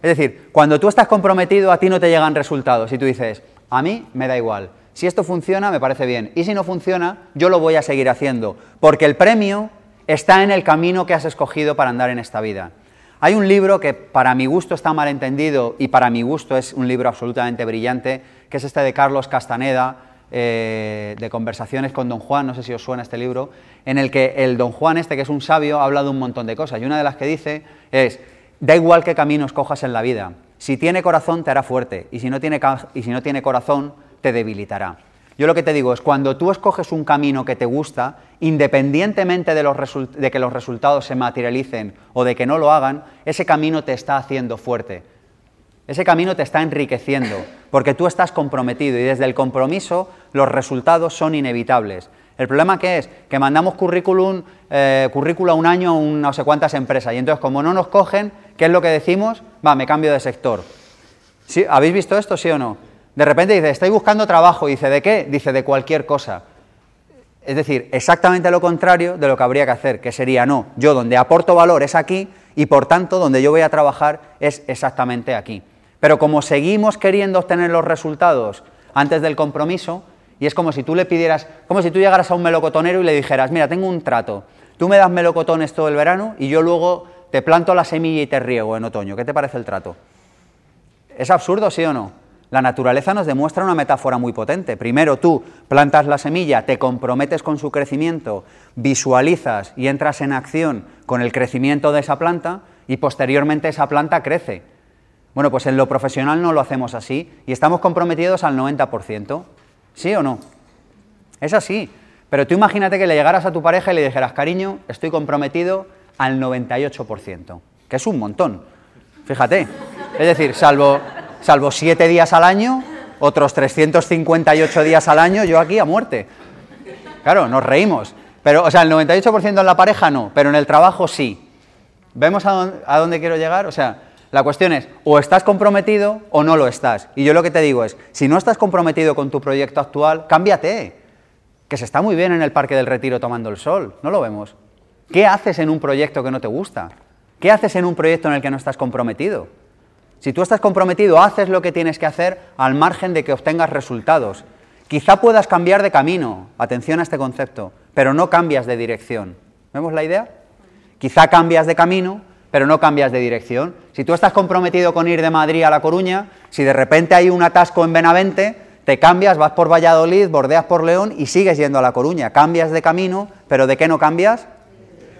Es decir, cuando tú estás comprometido a ti no te llegan resultados y tú dices, a mí me da igual, si esto funciona me parece bien y si no funciona yo lo voy a seguir haciendo, porque el premio está en el camino que has escogido para andar en esta vida. Hay un libro que para mi gusto está mal entendido y para mi gusto es un libro absolutamente brillante, que es este de Carlos Castaneda, eh, de Conversaciones con Don Juan, no sé si os suena este libro, en el que el Don Juan este, que es un sabio, habla de un montón de cosas. Y una de las que dice es, da igual qué camino escojas en la vida, si tiene corazón te hará fuerte y si no tiene, y si no tiene corazón te debilitará. Yo lo que te digo es, cuando tú escoges un camino que te gusta, independientemente de, los de, que los resultados se materialicen o de que no lo hagan, ese camino te está haciendo fuerte. Ese camino te está enriqueciendo, porque tú estás comprometido y desde el compromiso los resultados son inevitables. El problema que es que mandamos currículum, eh, currícula un año a no sé cuántas empresas y entonces como no nos cogen, ¿qué es lo que decimos? Va, me cambio de sector. ¿Habéis visto esto, sí o no? De repente dice, estoy buscando trabajo. Dice, ¿de qué? Dice, de cualquier cosa. Es decir, exactamente lo contrario de lo que habría que hacer, que sería, no, yo donde aporto valor es aquí y por tanto donde yo voy a trabajar es exactamente aquí. Pero como seguimos queriendo obtener los resultados antes del compromiso, y es como si tú le pidieras, como si tú llegaras a un melocotonero y le dijeras, mira, tengo un trato, tú me das melocotones todo el verano y yo luego te planto la semilla y te riego en otoño. ¿Qué te parece el trato? ¿Es absurdo, sí o no? La naturaleza nos demuestra una metáfora muy potente. Primero tú plantas la semilla, te comprometes con su crecimiento, visualizas y entras en acción con el crecimiento de esa planta y posteriormente esa planta crece. Bueno, pues en lo profesional no lo hacemos así y estamos comprometidos al 90%. ¿Sí o no? Es así. Pero tú imagínate que le llegaras a tu pareja y le dijeras, cariño, estoy comprometido al 98%, que es un montón. Fíjate. Es decir, salvo salvo siete días al año, otros 358 días al año, yo aquí a muerte. Claro, nos reímos. Pero, o sea, el 98% en la pareja no, pero en el trabajo sí. ¿Vemos a dónde, quiero llegar? O sea, la cuestión es, o estás comprometido o no lo estás. Y yo lo que te digo es, si no estás comprometido con tu proyecto actual, cámbiate. Que se está muy bien en el Parque del Retiro tomando el sol, ¿no lo vemos? ¿Qué haces en un proyecto que no te gusta? ¿Qué haces en un proyecto en el que no estás comprometido? Si tú estás comprometido, haces lo que tienes que hacer al margen de que obtengas resultados. Quizá puedas cambiar de camino, atención a este concepto, pero no cambias de dirección. ¿Vemos la idea? Quizá cambias de camino, pero no cambias de dirección. Si tú estás comprometido con ir de Madrid a La Coruña, si de repente hay un atasco en Benavente, te cambias, vas por Valladolid, bordeas por León y sigues yendo a La Coruña. Cambias de camino, pero ¿de qué no cambias?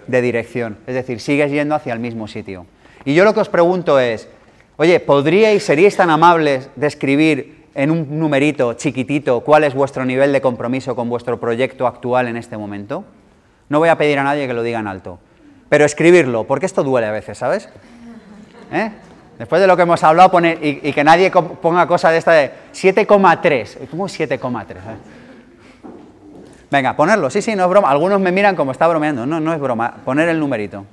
De dirección. Es decir, sigues yendo hacia el mismo sitio. Y yo lo que os pregunto es, Oye, ¿podríais, seríais tan amables de escribir en un numerito chiquitito cuál es vuestro nivel de compromiso con vuestro proyecto actual en este momento? No voy a pedir a nadie que lo diga en alto, pero escribirlo, porque esto duele a veces, ¿sabes? ¿Eh? Después de lo que hemos hablado, pone, y, que nadie ponga cosa de esta de 7,3. ¿Cómo 7,3? Venga, ponerlo. Sí, sí, no es broma. Algunos me miran como está bromeando. No, no es broma. Poner el numerito.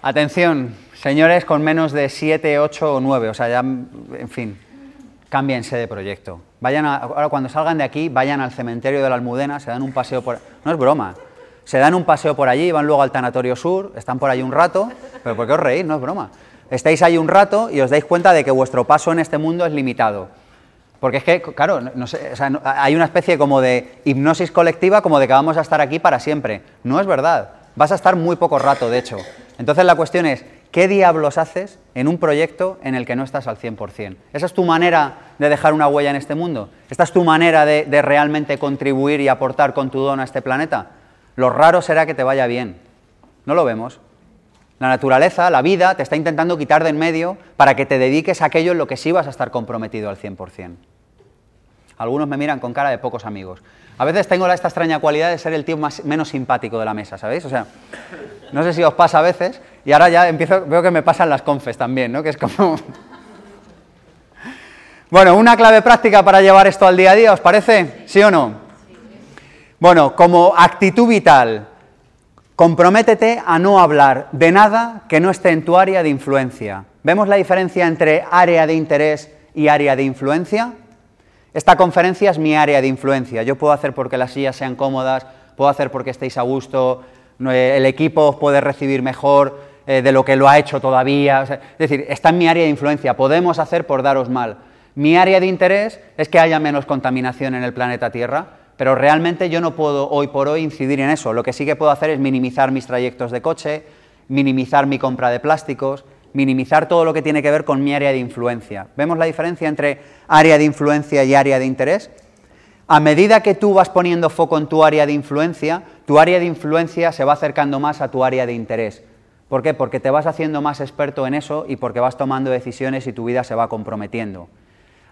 Atención, Señores con menos de 7, 8 o 9, o sea, ya, en fin, cámbiense de proyecto. Vayan ahora cuando salgan de aquí, vayan al cementerio de la Almudena, se dan un paseo por... No es broma. Se dan un paseo por allí, van luego al Tanatorio Sur, están por ahí un rato, pero ¿por qué os reís? No es broma. Estáis ahí un rato y os dais cuenta de que vuestro paso en este mundo es limitado. Porque es que, claro, no sé, hay una especie como de hipnosis colectiva, como de que vamos a estar aquí para siempre. No es verdad. Vas a estar muy poco rato, de hecho. Entonces la cuestión es, ¿qué diablos haces en un proyecto en el que no estás al 100%? ¿Esa es tu manera de dejar una huella en este mundo? ¿Esta es tu manera de, realmente contribuir y aportar con tu don a este planeta? Lo raro será que te vaya bien. No lo vemos. La naturaleza, la vida, te está intentando quitar de en medio para que te dediques a aquello en lo que sí vas a estar comprometido al 100%. Algunos me miran con cara de pocos amigos. A veces tengo esta extraña cualidad de ser el tío menos simpático de la mesa, ¿sabéis? O sea, no sé si os pasa a veces, y ahora ya empiezo, veo que me pasan las confes también, ¿no? Que es como... (laughs) Bueno, una clave práctica para llevar esto al día a día, ¿os parece? ¿Sí o no? Bueno, como actitud vital, Comprométete a no hablar de nada que no esté en tu área de influencia. ¿Vemos la diferencia entre área de interés y área de influencia? Esta conferencia es mi área de influencia. Yo puedo hacer porque las sillas sean cómodas, puedo hacer porque estéis a gusto, el equipo os puede recibir mejor eh, de lo que lo ha hecho todavía. es decir, está en mi área de influencia. Podemos hacer por daros mal. Mi área de interés es que haya menos contaminación en el planeta Tierra pero realmente yo no puedo hoy por hoy incidir en eso. Lo que sí que puedo hacer es minimizar mis trayectos de coche, minimizar mi compra de plásticos, minimizar todo lo que tiene que ver con mi área de influencia. ¿Vemos la diferencia entre área de influencia y área de interés? A medida que tú vas poniendo foco en tu área de influencia, tu área de influencia se va acercando más a tu área de interés. ¿Por qué? Porque te vas haciendo más experto en eso y porque vas tomando decisiones y tu vida se va comprometiendo.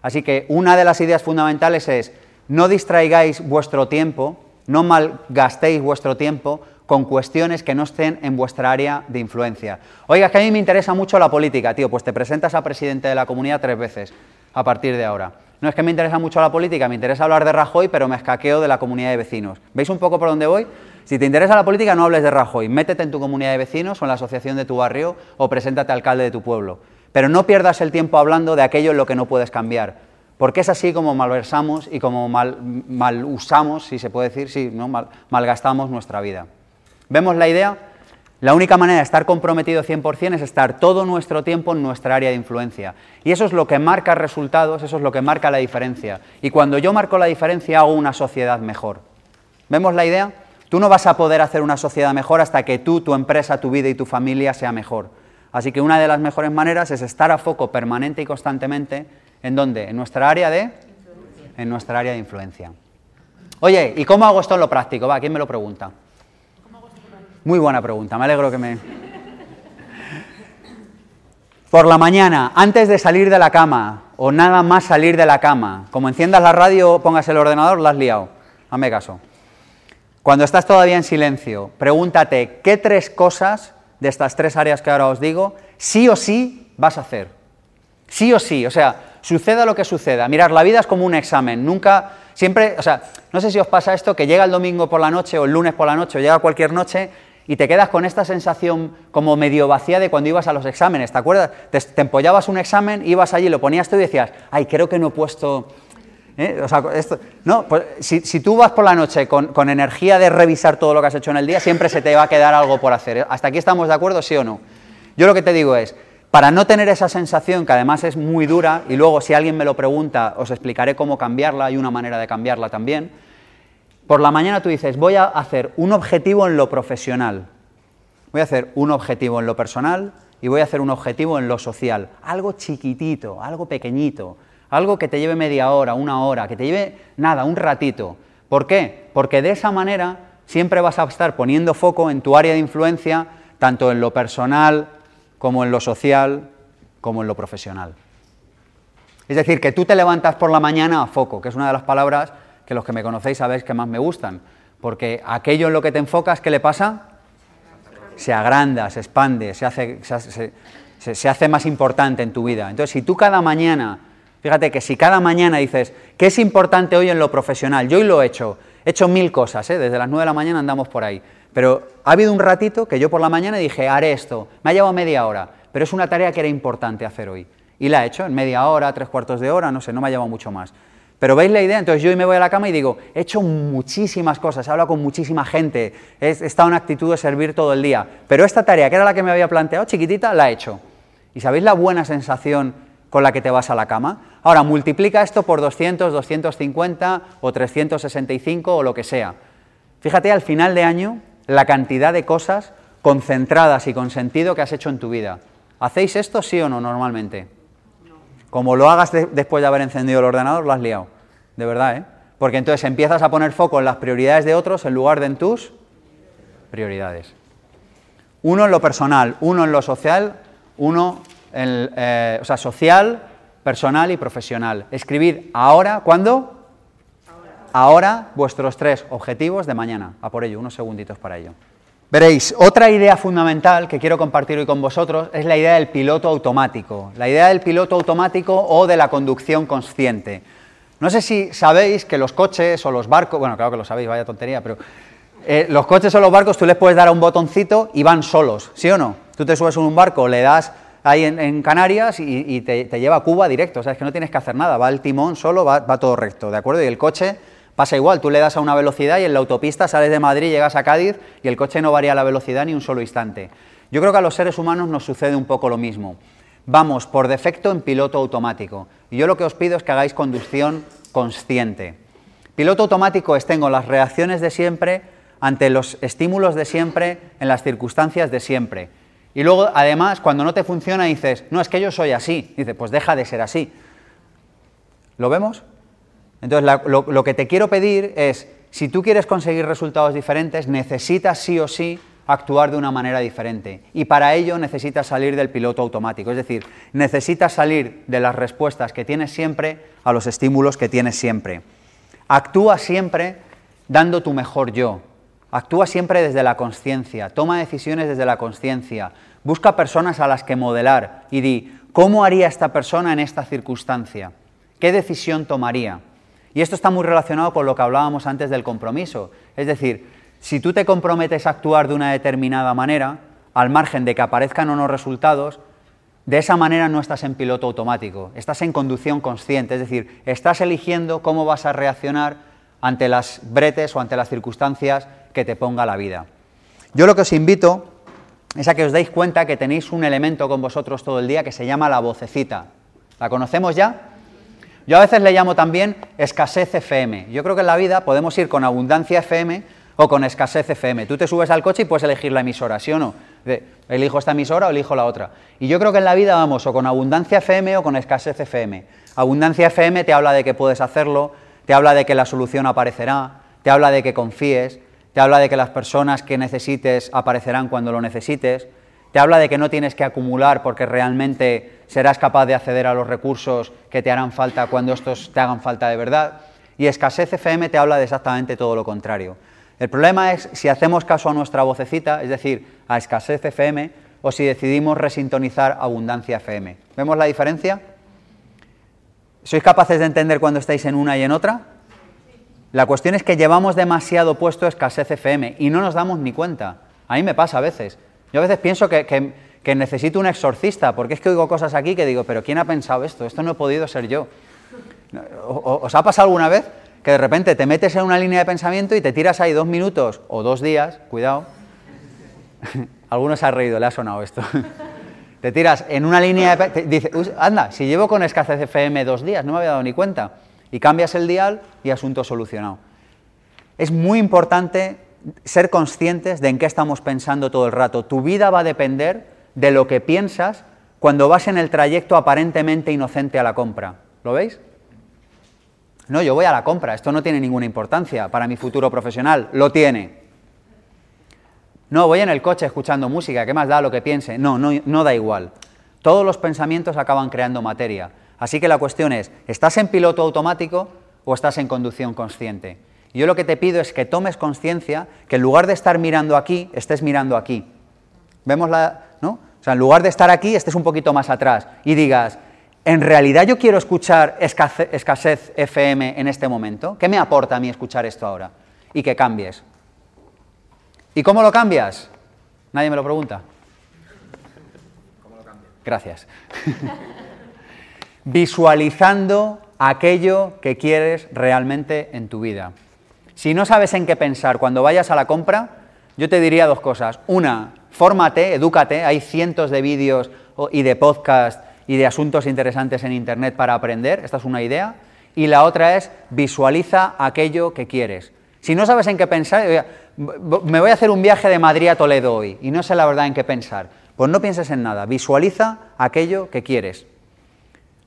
Así que una de las ideas fundamentales es no distraigáis vuestro tiempo, no malgastéis vuestro tiempo con cuestiones que no estén en vuestra área de influencia. Oiga, es que a mí me interesa mucho la política, tío, pues te presentas a presidente de la comunidad tres veces a partir de ahora. No es que me interesa mucho la política, me interesa hablar de Rajoy, pero me escaqueo de la comunidad de vecinos. ¿Veis un poco por dónde voy? Si te interesa la política, no hables de Rajoy, métete en tu comunidad de vecinos o en la asociación de tu barrio o preséntate alcalde de tu pueblo. Pero no pierdas el tiempo hablando de aquello en lo que no puedes cambiar porque es así como malversamos y como mal, usamos, si se puede decir, sí, ¿no? mal, malgastamos nuestra vida. ¿Vemos la idea? La única manera de estar comprometido 100% es estar todo nuestro tiempo en nuestra área de influencia. Y eso es lo que marca resultados, eso es lo que marca la diferencia. Y cuando yo marco la diferencia hago una sociedad mejor. ¿Vemos la idea? Tú no vas a poder hacer una sociedad mejor hasta que tú, tu empresa, tu vida y tu familia sea mejor. Así que una de las mejores maneras es estar a foco permanente y constantemente ¿En dónde? En nuestra área de... En nuestra área de influencia. Oye, ¿y cómo hago esto en lo práctico? Va, ¿quién me lo pregunta? Muy buena pregunta, me alegro que me... Por la mañana, antes de salir de la cama, o nada más salir de la cama, como enciendas la radio, pongas el ordenador, la has liado. Hazme caso. Cuando estás todavía en silencio, pregúntate qué tres cosas de estas tres áreas que ahora os digo, sí o sí vas a hacer. Sí o sí, o sea, suceda lo que suceda. Mirar, la vida es como un examen, nunca, siempre, o sea, no sé si os pasa esto, que llega el domingo por la noche o el lunes por la noche o llega cualquier noche y te quedas con esta sensación como medio vacía de cuando ibas a los exámenes, ¿te acuerdas? Te, empollabas un examen, ibas allí, lo ponías tú y decías, ay, creo que no he puesto... ¿eh? No, pues, si, tú vas por la noche con, con energía de revisar todo lo que has hecho en el día, siempre se te va a quedar algo por hacer. ¿Hasta aquí estamos de acuerdo, sí o no? Yo lo que te digo es, para no tener esa sensación, que además es muy dura, y luego si alguien me lo pregunta, os explicaré cómo cambiarla, hay una manera de cambiarla también, por la mañana tú dices, voy a hacer un objetivo en lo profesional, voy a hacer un objetivo en lo personal y voy a hacer un objetivo en lo social, algo chiquitito, algo pequeñito, algo que te lleve media hora, una hora, que te lleve nada, un ratito. ¿Por qué? Porque de esa manera siempre vas a estar poniendo foco en tu área de influencia, tanto en lo personal, como en lo social, como en lo profesional. Es decir, que tú te levantas por la mañana a foco, que es una de las palabras que los que me conocéis sabéis que más me gustan, porque aquello en lo que te enfocas, ¿qué le pasa? Se agranda, se expande, se hace, se, hace más importante en tu vida. Entonces, si tú cada mañana, fíjate que si cada mañana dices, ¿qué es importante hoy en lo profesional? Yo hoy lo he hecho, he hecho mil cosas, ¿eh? desde las nueve de la mañana andamos por ahí. Pero ha habido un ratito que yo por la mañana dije, haré esto. Me ha llevado media hora, pero es una tarea que era importante hacer hoy. Y la he hecho en media hora, tres cuartos de hora, no sé, no me ha llevado mucho más. Pero veis la idea, entonces yo hoy me voy a la cama y digo, he hecho muchísimas cosas, he hablado con muchísima gente, he estado en actitud de servir todo el día, pero esta tarea, que era la que me había planteado, chiquitita, la he hecho. ¿Y sabéis la buena sensación con la que te vas a la cama? Ahora, multiplica esto por 200, 250 o 365 o lo que sea. Fíjate al final de año la cantidad de cosas concentradas y con sentido que has hecho en tu vida. ¿Hacéis esto sí o no normalmente? Como lo hagas después de haber encendido el ordenador, lo has liado. De verdad, ¿eh? Porque entonces empiezas a poner foco en las prioridades de otros en lugar de en tus prioridades. Uno en lo personal, uno en lo social, uno en, eh, o sea, social, personal y profesional. Escribid ahora, ¿cuándo? Ahora. vuestros tres objetivos de mañana. A por ello, unos segunditos para ello. Veréis, otra idea fundamental que quiero compartir hoy con vosotros es la idea del piloto automático, la idea del piloto automático o de la conducción consciente. No sé si sabéis que los coches o los barcos, bueno, claro que lo sabéis, vaya tontería, pero eh, los coches o los barcos tú les puedes dar a un botoncito y van solos, ¿sí o no? Tú te subes en un barco, le das ahí en, Canarias y, te, lleva a Cuba directo, o sea, es que no tienes que hacer nada, va el timón solo, va, va todo recto, ¿de acuerdo? Y el coche Pasa igual, tú le das a una velocidad y en la autopista sales de Madrid, llegas a Cádiz y el coche no varía la velocidad ni un solo instante. Yo creo que a los seres humanos nos sucede un poco lo mismo. Vamos por defecto en piloto automático. Y yo lo que os pido es que hagáis conducción consciente. Piloto automático es tengo las reacciones de siempre ante los estímulos de siempre, en las circunstancias de siempre. Y luego, además, cuando no te funciona, dices, no, es que yo soy así. Dice, pues deja de ser así. ¿Lo vemos? Entonces, lo, que te quiero pedir es, si tú quieres conseguir resultados diferentes, necesitas sí o sí actuar de una manera diferente. Y para ello necesitas salir del piloto automático, es decir, necesitas salir de las respuestas que tienes siempre a los estímulos que tienes siempre. Actúa siempre dando tu mejor yo. Actúa siempre desde la conciencia, toma decisiones desde la conciencia, busca personas a las que modelar y di, ¿cómo haría esta persona en esta circunstancia? ¿Qué decisión tomaría? Y esto está muy relacionado con lo que hablábamos antes del compromiso. Es decir, si tú te comprometes a actuar de una determinada manera, al margen de que aparezcan o no resultados, de esa manera no estás en piloto automático, estás en conducción consciente, es decir, estás eligiendo cómo vas a reaccionar ante las bretes o ante las circunstancias que te ponga la vida. Yo lo que os invito es a que os deis cuenta que tenéis un elemento con vosotros todo el día que se llama la vocecita. ¿La conocemos ya? Yo a veces le llamo también escasez FM. Yo creo que en la vida podemos ir con abundancia FM o con escasez FM. Tú te subes al coche y puedes elegir la emisora, ¿sí o no? elijo esta emisora o elijo la otra. Y yo creo que en la vida vamos o con abundancia FM o con escasez FM. Abundancia FM te habla de que puedes hacerlo, te habla de que la solución aparecerá, te habla de que confíes, te habla de que las personas que necesites aparecerán cuando lo necesites, te habla de que no tienes que acumular porque realmente serás capaz de acceder a los recursos que te harán falta cuando estos te hagan falta de verdad. Y escasez FM te habla de exactamente todo lo contrario. El problema es si hacemos caso a nuestra vocecita, es decir, a escasez FM, o si decidimos resintonizar abundancia FM. ¿Vemos la diferencia? ¿Sois capaces de entender cuando estáis en una y en otra? La cuestión es que llevamos demasiado puesto escasez FM y no nos damos ni cuenta. A mí me pasa a veces. Yo a veces pienso que, necesito un exorcista, porque es que oigo cosas aquí que digo, pero ¿quién ha pensado esto? Esto no he podido ser yo. ¿Os ha pasado alguna vez que de repente te metes en una línea de pensamiento y te tiras ahí dos minutos o dos días, cuidado, (laughs) algunos se ha reído, le ha sonado esto, (laughs) te tiras en una línea de... Dice, anda, si llevo con escasez FM dos días, no me había dado ni cuenta, y cambias el dial y asunto solucionado. Es muy importante ser conscientes de en qué estamos pensando todo el rato. Tu vida va a depender de lo que piensas cuando vas en el trayecto aparentemente inocente a la compra. ¿Lo veis? No, yo voy a la compra, esto no tiene ninguna importancia para mi futuro profesional. Lo tiene. No, voy en el coche escuchando música, ¿qué más da lo que piense? No, no, no da igual. Todos los pensamientos acaban creando materia. Así que la cuestión es, ¿estás en piloto automático o estás en conducción consciente? yo lo que te pido es que tomes conciencia que en lugar de estar mirando aquí, estés mirando aquí. ¿Vemos la.? ¿No? O sea, en lugar de estar aquí, estés un poquito más atrás y digas, ¿en realidad yo quiero escuchar escasez, FM en este momento? ¿Qué me aporta a mí escuchar esto ahora? Y que cambies. ¿Y cómo lo cambias? Nadie me lo pregunta. ¿Cómo lo cambias? Gracias. (laughs) Visualizando aquello que quieres realmente en tu vida. Si no sabes en qué pensar cuando vayas a la compra, yo te diría dos cosas. Una, fórmate, edúcate, hay cientos de vídeos y de podcasts y de asuntos interesantes en Internet para aprender, esta es una idea, y la otra es visualiza aquello que quieres. Si no sabes en qué pensar, me voy a hacer un viaje de Madrid a Toledo hoy y no sé la verdad en qué pensar, pues no pienses en nada, visualiza aquello que quieres.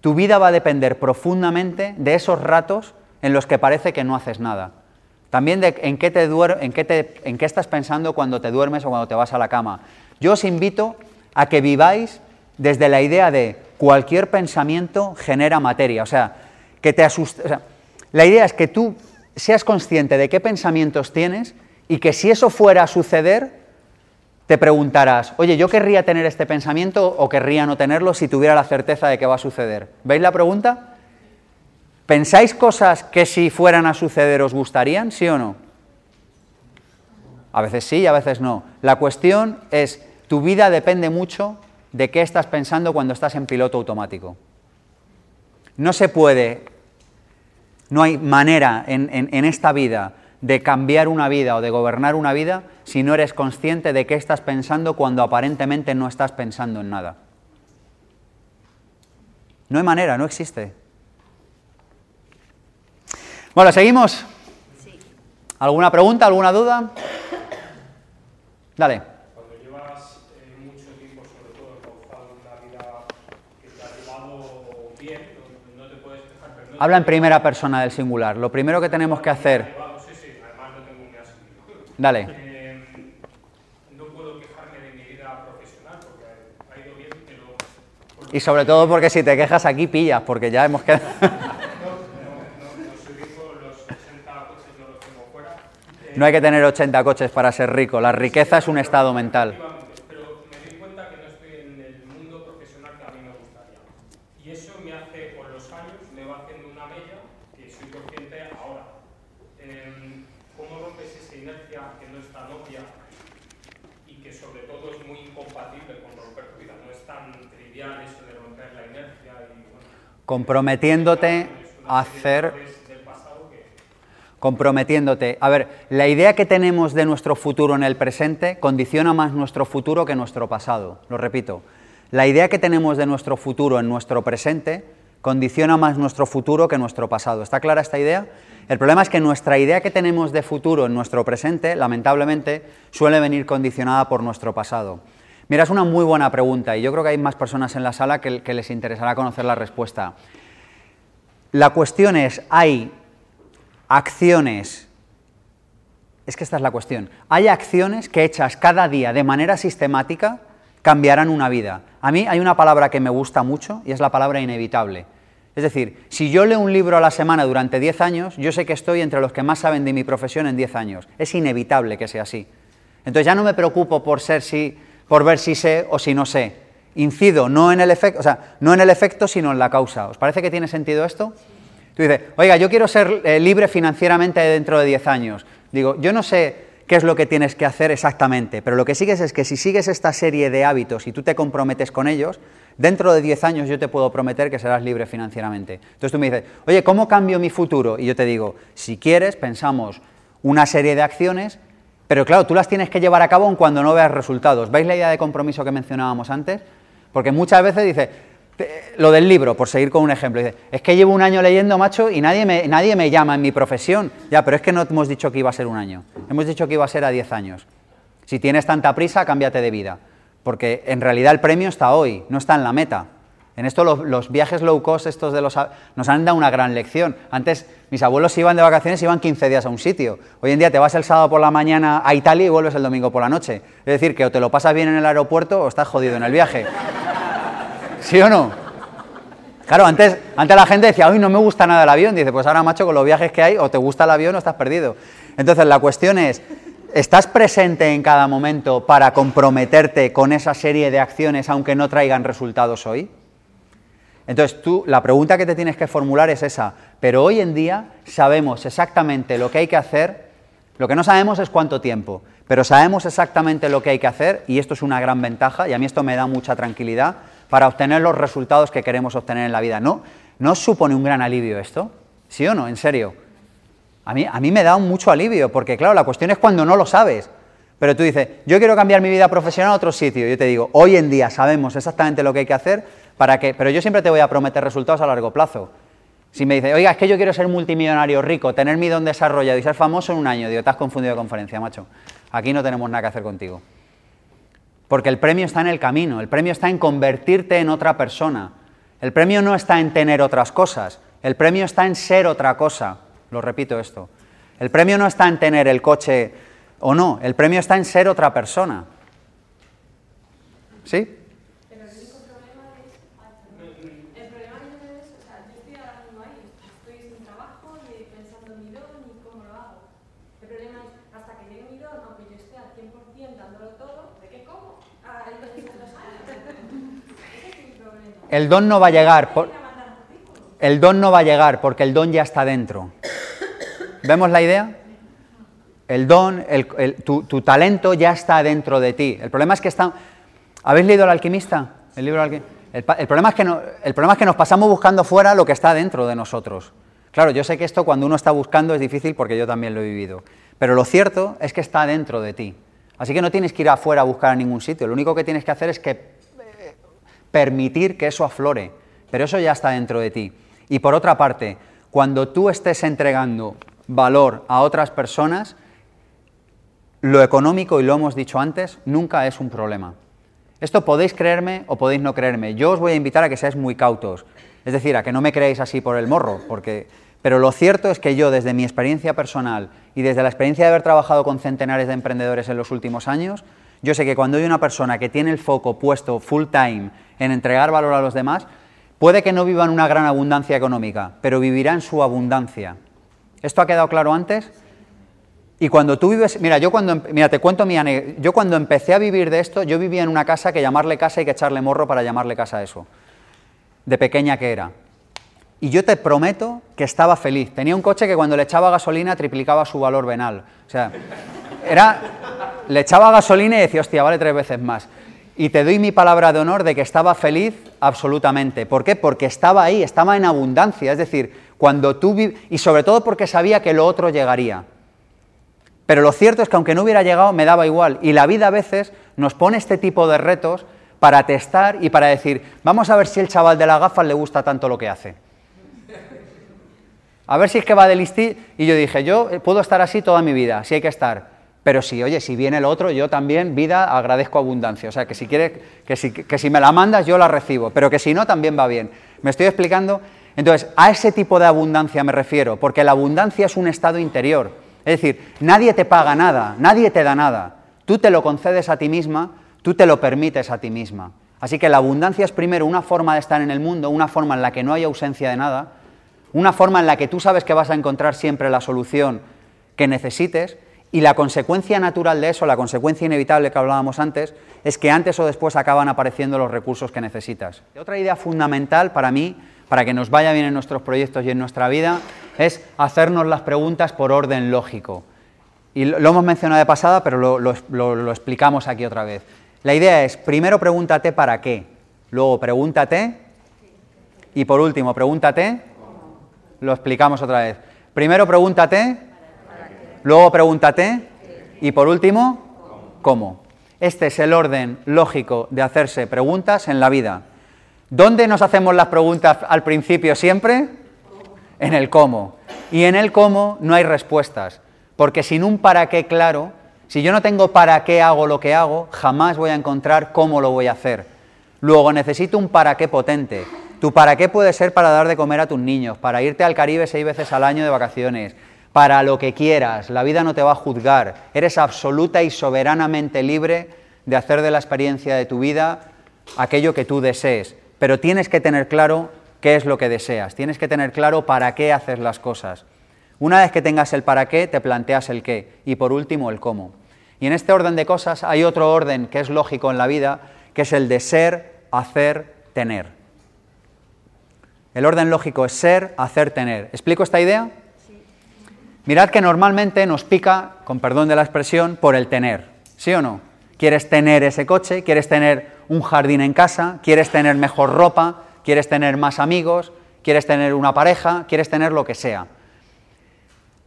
Tu vida va a depender profundamente de esos ratos en los que parece que no haces nada. También de en qué, te en, qué en qué estás pensando cuando te duermes o cuando te vas a la cama. Yo os invito a que viváis desde la idea de cualquier pensamiento genera materia. O sea, que te asuste. la idea es que tú seas consciente de qué pensamientos tienes y que si eso fuera a suceder, te preguntarás, oye, yo querría tener este pensamiento o querría no tenerlo si tuviera la certeza de que va a suceder. ¿Veis la pregunta? ¿Pensáis cosas que si fueran a suceder os gustarían, sí o no? A veces sí, a veces no. La cuestión es, tu vida depende mucho de qué estás pensando cuando estás en piloto automático. No se puede, no hay manera en, esta vida de cambiar una vida o de gobernar una vida si no eres consciente de qué estás pensando cuando aparentemente no estás pensando en nada. No hay manera, no existe. Bueno, ¿seguimos? ¿Alguna pregunta, alguna duda? Dale. Habla en primera persona del singular. Lo primero que tenemos que hacer. Dale. Eh, no puedo quejarme de mi vida profesional porque ha ido bien, pero. Y sobre todo porque si te quejas aquí pillas, porque ya hemos quedado. No hay que tener 80 coches para ser rico. La riqueza es un estado mental. Comprometiéndote a hacer comprometiéndote. A ver, la idea que tenemos de nuestro futuro en el presente condiciona más nuestro futuro que nuestro pasado. Lo repito, la idea que tenemos de nuestro futuro en nuestro presente condiciona más nuestro futuro que nuestro pasado. ¿Está clara esta idea? El problema es que nuestra idea que tenemos de futuro en nuestro presente, lamentablemente, suele venir condicionada por nuestro pasado. Mira, es una muy buena pregunta y yo creo que hay más personas en la sala que, les interesará conocer la respuesta. La cuestión es, ¿hay acciones? Es que esta es la cuestión. ¿Hay acciones que hechas cada día de manera sistemática cambiarán una vida? A mí hay una palabra que me gusta mucho y es la palabra inevitable. Es decir, si yo leo un libro a la semana durante 10 años, yo sé que estoy entre los que más saben de mi profesión en 10 años. Es inevitable que sea así. Entonces ya no me preocupo por ser si por ver si sé o si no sé. Incido no en el efecto, o sea, no en el efecto, sino en la causa. ¿Os parece que tiene sentido esto? Tú dices, oiga, yo quiero ser eh, libre financieramente dentro de 10 años. Digo, yo no sé qué es lo que tienes que hacer exactamente, pero lo que sigues es que si sigues esta serie de hábitos y tú te comprometes con ellos, dentro de 10 años yo te puedo prometer que serás libre financieramente. Entonces tú me dices, oye, ¿cómo cambio mi futuro? Y yo te digo, si quieres, pensamos una serie de acciones pero claro, tú las tienes que llevar a cabo cuando no veas resultados. ¿Veis la idea de compromiso que mencionábamos antes? Porque muchas veces dice, lo del libro, por seguir con un ejemplo, dice, es que llevo un año leyendo, macho, y nadie me, nadie me llama en mi profesión. Ya, pero es que no hemos dicho que iba a ser un año, hemos dicho que iba a ser a 10 años. Si tienes tanta prisa, cámbiate de vida, porque en realidad el premio está hoy, no está en la meta. En esto los, viajes low cost estos de los nos han dado una gran lección. Antes mis abuelos iban de vacaciones y iban 15 días a un sitio. Hoy en día te vas el sábado por la mañana a Italia y vuelves el domingo por la noche. Es decir, que o te lo pasas bien en el aeropuerto o estás jodido en el viaje. (laughs) ¿Sí o no? Claro, antes, antes la gente decía, hoy no me gusta nada el avión. Dice, pues ahora, macho, con los viajes que hay, o te gusta el avión o estás perdido. Entonces, la cuestión es, ¿estás presente en cada momento para comprometerte con esa serie de acciones aunque no traigan resultados hoy? Entonces tú, la pregunta que te tienes que formular es esa, pero hoy en día sabemos exactamente lo que hay que hacer, lo que no sabemos es cuánto tiempo, pero sabemos exactamente lo que hay que hacer y esto es una gran ventaja y a mí esto me da mucha tranquilidad para obtener los resultados que queremos obtener en la vida. ¿No, ¿No supone un gran alivio esto? ¿Sí o no? En serio. A mí, a mí me da mucho alivio porque claro, la cuestión es cuando no lo sabes. Pero tú dices, yo quiero cambiar mi vida profesional a otro sitio. Yo te digo, hoy en día sabemos exactamente lo que hay que hacer para que, pero yo siempre te voy a prometer resultados a largo plazo. Si me dices, oiga, es que yo quiero ser multimillonario, rico, tener mi don desarrollado y ser famoso en un año, digo, te has confundido de conferencia, macho. Aquí no tenemos nada que hacer contigo. Porque el premio está en el camino, el premio está en convertirte en otra persona. El premio no está en tener otras cosas, el premio está en ser otra cosa. Lo repito esto. El premio no está en tener el coche o no, el premio está en ser otra persona. ¿Sí? El don no va a llegar. el don no va a llegar porque el don ya está dentro. ¿Vemos la idea? El don, tu, talento ya está dentro de ti. El problema es que está. ¿Habéis leído El alquimista? El libro el, problema es que el problema es que nos pasamos buscando fuera lo que está dentro de nosotros. Claro, yo sé que esto cuando uno está buscando es difícil porque yo también lo he vivido. Pero lo cierto es que está dentro de ti. Así que no tienes que ir afuera a buscar a ningún sitio. Lo único que tienes que hacer es que permitir que eso aflore, pero eso ya está dentro de ti. Y por otra parte, cuando tú estés entregando valor a otras personas, lo económico, y lo hemos dicho antes, nunca es un problema. Esto podéis creerme o podéis no creerme. Yo os voy a invitar a que seáis muy cautos, es decir, a que no me creáis así por el morro, porque... Pero lo cierto es que yo, desde mi experiencia personal y desde la experiencia de haber trabajado con centenares de emprendedores en los últimos años, yo sé que cuando hay una persona que tiene el foco puesto full time en entregar valor a los demás, puede que no viva en una gran abundancia económica, pero vivirá en su abundancia. ¿Esto ha quedado claro antes? Y cuando tú vives, mira, yo cuando, mira, te cuento mi yo cuando empecé a vivir de esto, yo vivía en una casa que llamarle casa hay que echarle morro para llamarle casa a eso, de pequeña que era. Y yo te prometo que estaba feliz. Tenía un coche que cuando le echaba gasolina triplicaba su valor venal. O sea, era, le echaba gasolina y decía, hostia, vale tres veces más. Y te doy mi palabra de honor de que estaba feliz absolutamente. ¿Por qué? Porque estaba ahí, estaba en abundancia. Es decir, cuando tú y sobre todo porque sabía que lo otro llegaría. Pero lo cierto es que aunque no hubiera llegado, me daba igual. Y la vida a veces nos pone este tipo de retos para testar y para decir, vamos a ver si el chaval de las gafas le gusta tanto lo que hace. A ver si es que va de listi. Y yo dije, yo puedo estar así toda mi vida, si hay que estar. Pero si, oye, si viene el otro, yo también, vida, agradezco abundancia. O sea, que si, quieres, que si, que si me la mandas, yo la recibo. Pero que si no, también va bien. ¿Me estoy explicando? Entonces, a ese tipo de abundancia me refiero, porque la abundancia es un estado interior. Es decir, nadie te paga nada, nadie te da nada. Tú te lo concedes a ti misma, tú te lo permites a ti misma. Así que la abundancia es primero una forma de estar en el mundo, una forma en la que no hay ausencia de nada, una forma en la que tú sabes que vas a encontrar siempre la solución que necesites y la consecuencia natural de eso, la consecuencia inevitable que hablábamos antes, es que antes o después acaban apareciendo los recursos que necesitas. Otra idea fundamental para mí, para que nos vaya bien en nuestros proyectos y en nuestra vida, es hacernos las preguntas por orden lógico. Y lo, hemos mencionado de pasada, pero lo, explicamos aquí otra vez. La idea es, primero pregúntate para qué, luego pregúntate y por último pregúntate, lo explicamos otra vez. Primero pregúntate Luego pregúntate y por último, ¿cómo? Este es el orden lógico de hacerse preguntas en la vida. ¿Dónde nos hacemos las preguntas al principio siempre? En el cómo. Y en el cómo no hay respuestas, porque sin un para qué claro, si yo no tengo para qué hago lo que hago, jamás voy a encontrar cómo lo voy a hacer. Luego necesito un para qué potente. Tu para qué puede ser para dar de comer a tus niños, para irte al Caribe seis veces al año de vacaciones, para lo que quieras, la vida no te va a juzgar, eres absoluta y soberanamente libre de hacer de la experiencia de tu vida aquello que tú desees, pero tienes que tener claro qué es lo que deseas, tienes que tener claro para qué haces las cosas. Una vez que tengas el para qué, te planteas el qué y por último el cómo. Y en este orden de cosas hay otro orden que es lógico en la vida, que es el de ser, hacer, tener. El orden lógico es ser, hacer, tener. ¿Explico esta idea? Mirad que normalmente nos pica, con perdón de la expresión, por el tener, ¿sí o no? Quieres tener ese coche, quieres tener un jardín en casa, quieres tener mejor ropa, quieres tener más amigos, quieres tener una pareja, quieres tener lo que sea.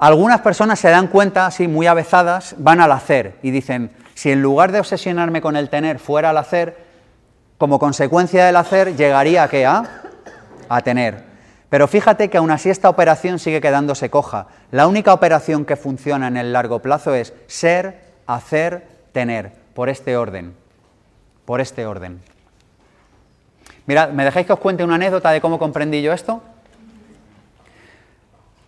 Algunas personas se dan cuenta, así muy avezadas, van al hacer y dicen, si en lugar de obsesionarme con el tener fuera al hacer, como consecuencia del hacer, llegaría a qué? A, a tener. Pero fíjate que aún así esta operación sigue quedándose coja. La única operación que funciona en el largo plazo es ser, hacer, tener, por este orden. Por este orden. Mirad, ¿me dejáis que os cuente una anécdota de cómo comprendí yo esto?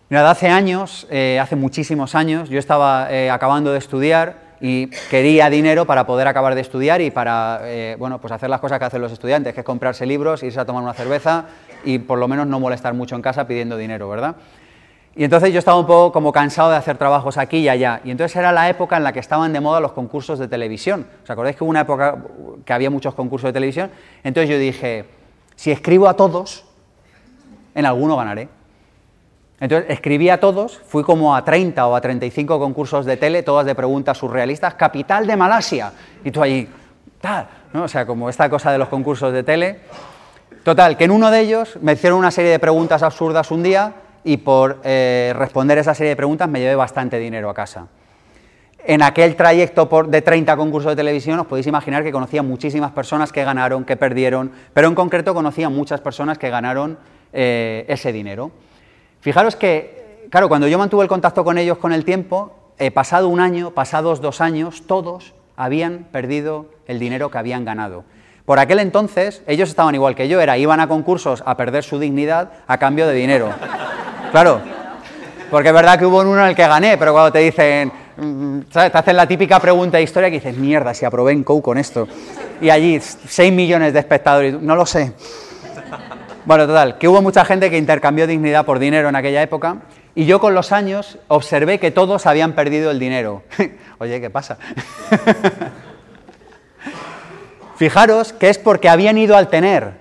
Mirad, hace años, eh, hace muchísimos años, yo estaba eh, acabando de estudiar y quería dinero para poder acabar de estudiar y para eh, bueno, pues hacer las cosas que hacen los estudiantes, que comprarse libros, irse a tomar una cerveza y por lo menos no molestar mucho en casa pidiendo dinero, ¿verdad? Y entonces yo estaba un poco como cansado de hacer trabajos aquí y allá. Y entonces era la época en la que estaban de moda los concursos de televisión. ¿Os acordáis que hubo una época que había muchos concursos de televisión? Entonces yo dije, si escribo a todos, en alguno ganaré. Entonces escribí a todos, fui como a 30 o a 35 concursos de tele, todas de preguntas surrealistas, capital de Malasia. Y tú allí, tal, ¿no? O sea, como esta cosa de los concursos de tele. Total, que en uno de ellos me hicieron una serie de preguntas absurdas un día y por eh, responder esa serie de preguntas me llevé bastante dinero a casa. En aquel trayecto por, de 30 concursos de televisión os podéis imaginar que conocía muchísimas personas que ganaron, que perdieron, pero en concreto conocía muchas personas que ganaron eh, ese dinero. Fijaros que, claro, cuando yo mantuve el contacto con ellos con el tiempo, he pasado un año, pasados dos años, todos habían perdido el dinero que habían ganado. Por aquel entonces, ellos estaban igual que yo, era, iban a concursos a perder su dignidad a cambio de dinero. (laughs) Claro, porque es verdad que hubo uno en el que gané, pero cuando te dicen, mm, ¿sabes? Te hacen la típica pregunta de historia que dices, mierda, si aprobé en COU con esto. Y allí, 6 millones de espectadores, no lo sé. Bueno, total, que hubo mucha gente que intercambió dignidad por dinero en aquella época y yo con los años observé que todos habían perdido el dinero. (laughs) Oye, ¿qué pasa? (laughs) Fijaros que es porque habían ido al tener,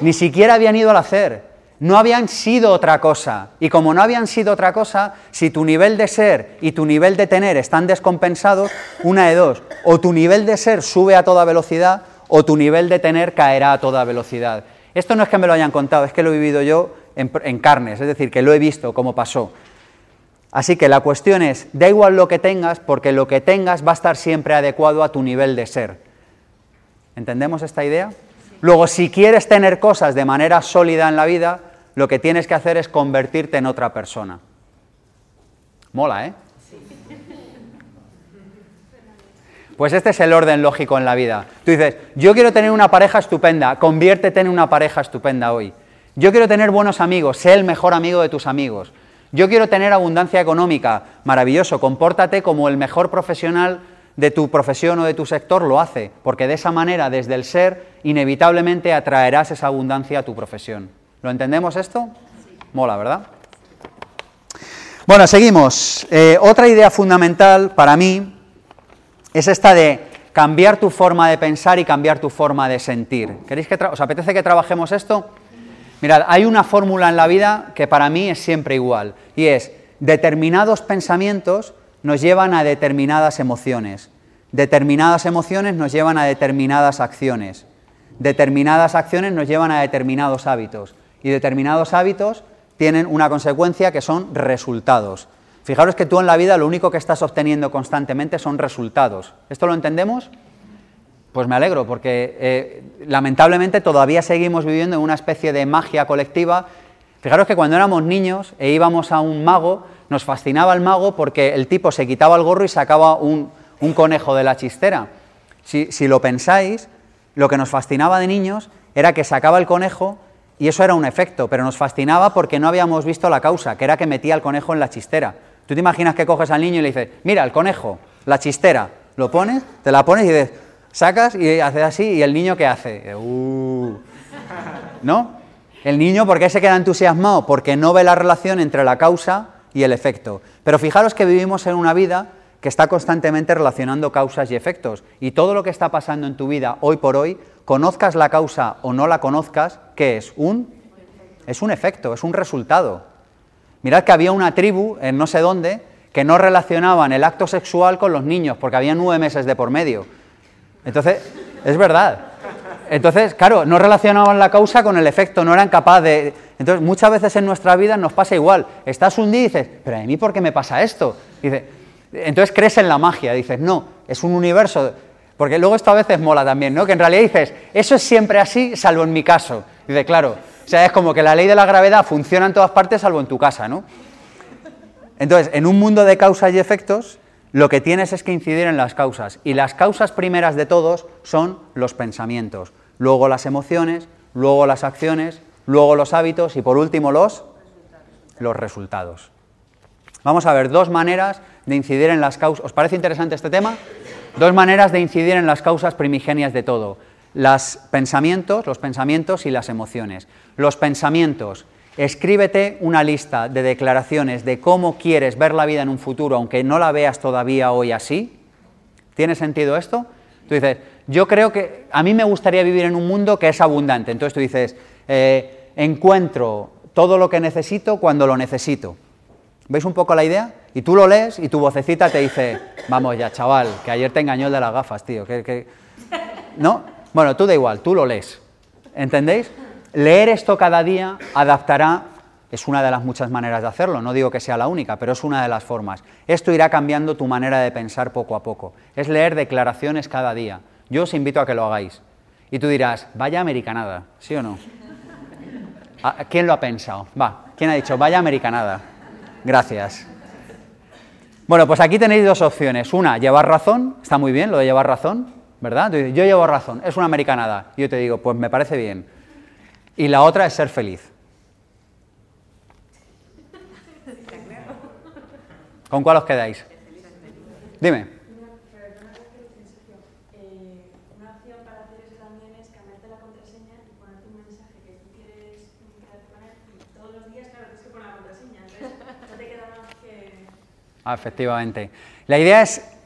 ni siquiera habían ido al hacer, no habían sido otra cosa. Y como no habían sido otra cosa, si tu nivel de ser y tu nivel de tener están descompensados, una de dos, o tu nivel de ser sube a toda velocidad o tu nivel de tener caerá a toda velocidad. Esto no es que me lo hayan contado, es que lo he vivido yo en, carnes, es decir, que lo he visto cómo pasó. Así que la cuestión es, da igual lo que tengas, porque lo que tengas va a estar siempre adecuado a tu nivel de ser. ¿Entendemos esta idea? Luego, si quieres tener cosas de manera sólida en la vida, lo que tienes que hacer es convertirte en otra persona. Mola, ¿eh? Pues este es el orden lógico en la vida. Tú dices, yo quiero tener una pareja estupenda, conviértete en una pareja estupenda hoy. Yo quiero tener buenos amigos, sé el mejor amigo de tus amigos. Yo quiero tener abundancia económica, maravilloso, compórtate como el mejor profesional de tu profesión o de tu sector lo hace, porque de esa manera, desde el ser, inevitablemente atraerás esa abundancia a tu profesión. ¿Lo entendemos esto? Mola, ¿verdad? Bueno, seguimos. Eh, otra idea fundamental para mí es esta de cambiar tu forma de pensar y cambiar tu forma de sentir. ¿Queréis que os apetece que trabajemos esto? Mirad, hay una fórmula en la vida que para mí es siempre igual y es determinados pensamientos nos llevan a determinadas emociones, determinadas emociones nos llevan a determinadas acciones, determinadas acciones nos llevan a determinados hábitos y determinados hábitos tienen una consecuencia que son resultados. Fijaros que tú en la vida lo único que estás obteniendo constantemente son resultados. ¿Esto lo entendemos? Pues me alegro, porque eh, lamentablemente todavía seguimos viviendo en una especie de magia colectiva. Fijaros que cuando éramos niños e íbamos a un mago, nos fascinaba el mago porque el tipo se quitaba el gorro y sacaba un, conejo de la chistera. Si, si lo pensáis, lo que nos fascinaba de niños era que sacaba el conejo y eso era un efecto, pero nos fascinaba porque no habíamos visto la causa, que era que metía el conejo en la chistera. Tú te imaginas que coges al niño y le dices, mira, el conejo, la chistera, lo pones, te la pones y dices, sacas y haces así, y el niño ¿qué hace? Uh". ¿No? El niño, ¿por qué se queda entusiasmado? Porque no ve la relación entre la causa y el efecto. Pero fijaros que vivimos en una vida que está constantemente relacionando causas y efectos. Y todo lo que está pasando en tu vida hoy por hoy, conozcas la causa o no la conozcas, ¿qué es? Un, es un efecto, es un resultado. Mirad que había una tribu en no sé dónde que no relacionaban el acto sexual con los niños, porque había nueve meses de por medio. Entonces, es verdad. Entonces, claro, no relacionaban la causa con el efecto, no eran capaces de... Entonces, muchas veces en nuestra vida nos pasa igual. Estás un y dices, pero a mí por qué me pasa esto? Dice, entonces crees en la magia, dices, no, es un universo. Porque luego esto a veces mola también, ¿no? Que en realidad dices, eso es siempre así, salvo en mi caso. Dice, claro, o sea, es como que la ley de la gravedad funciona en todas partes, salvo en tu casa, ¿no? Entonces, en un mundo de causas y efectos, lo que tienes es que incidir en las causas. Y las causas primeras de todos son los pensamientos, luego las emociones, luego las acciones, luego los hábitos y por último los, los resultados. Vamos a ver dos maneras de incidir en las causas. ¿Os parece interesante este tema? Dos maneras de incidir en las causas primigenias de todo. Los pensamientos, los pensamientos y las emociones. Los pensamientos. Escríbete una lista de declaraciones de cómo quieres ver la vida en un futuro, aunque no la veas todavía hoy así. ¿Tiene sentido esto? Tú dices, yo creo que a mí me gustaría vivir en un mundo que es abundante. Entonces tú dices, eh, encuentro todo lo que necesito cuando lo necesito. ¿Veis un poco la idea? Y tú lo lees y tu vocecita te dice, vamos ya, chaval, que ayer te engañó el de las gafas, tío. Que, ¿No? Bueno, tú da igual, tú lo lees. ¿Entendéis? Leer esto cada día adaptará, es una de las muchas maneras de hacerlo, no digo que sea la única, pero es una de las formas. Esto irá cambiando tu manera de pensar poco a poco. Es leer declaraciones cada día. Yo os invito a que lo hagáis. Y tú dirás, vaya americanada, ¿sí o no? ¿Quién lo ha pensado? Va, ¿quién ha dicho, vaya americanada? Gracias. Bueno, pues aquí tenéis dos opciones. Una, llevar razón, está muy bien lo de llevar razón, ¿verdad? yo llevo razón, es una americanada. Y yo te digo, pues me parece bien. Y la otra es ser feliz. ¿Con cuál os quedáis? Dime. Ah, efectivamente. La idea es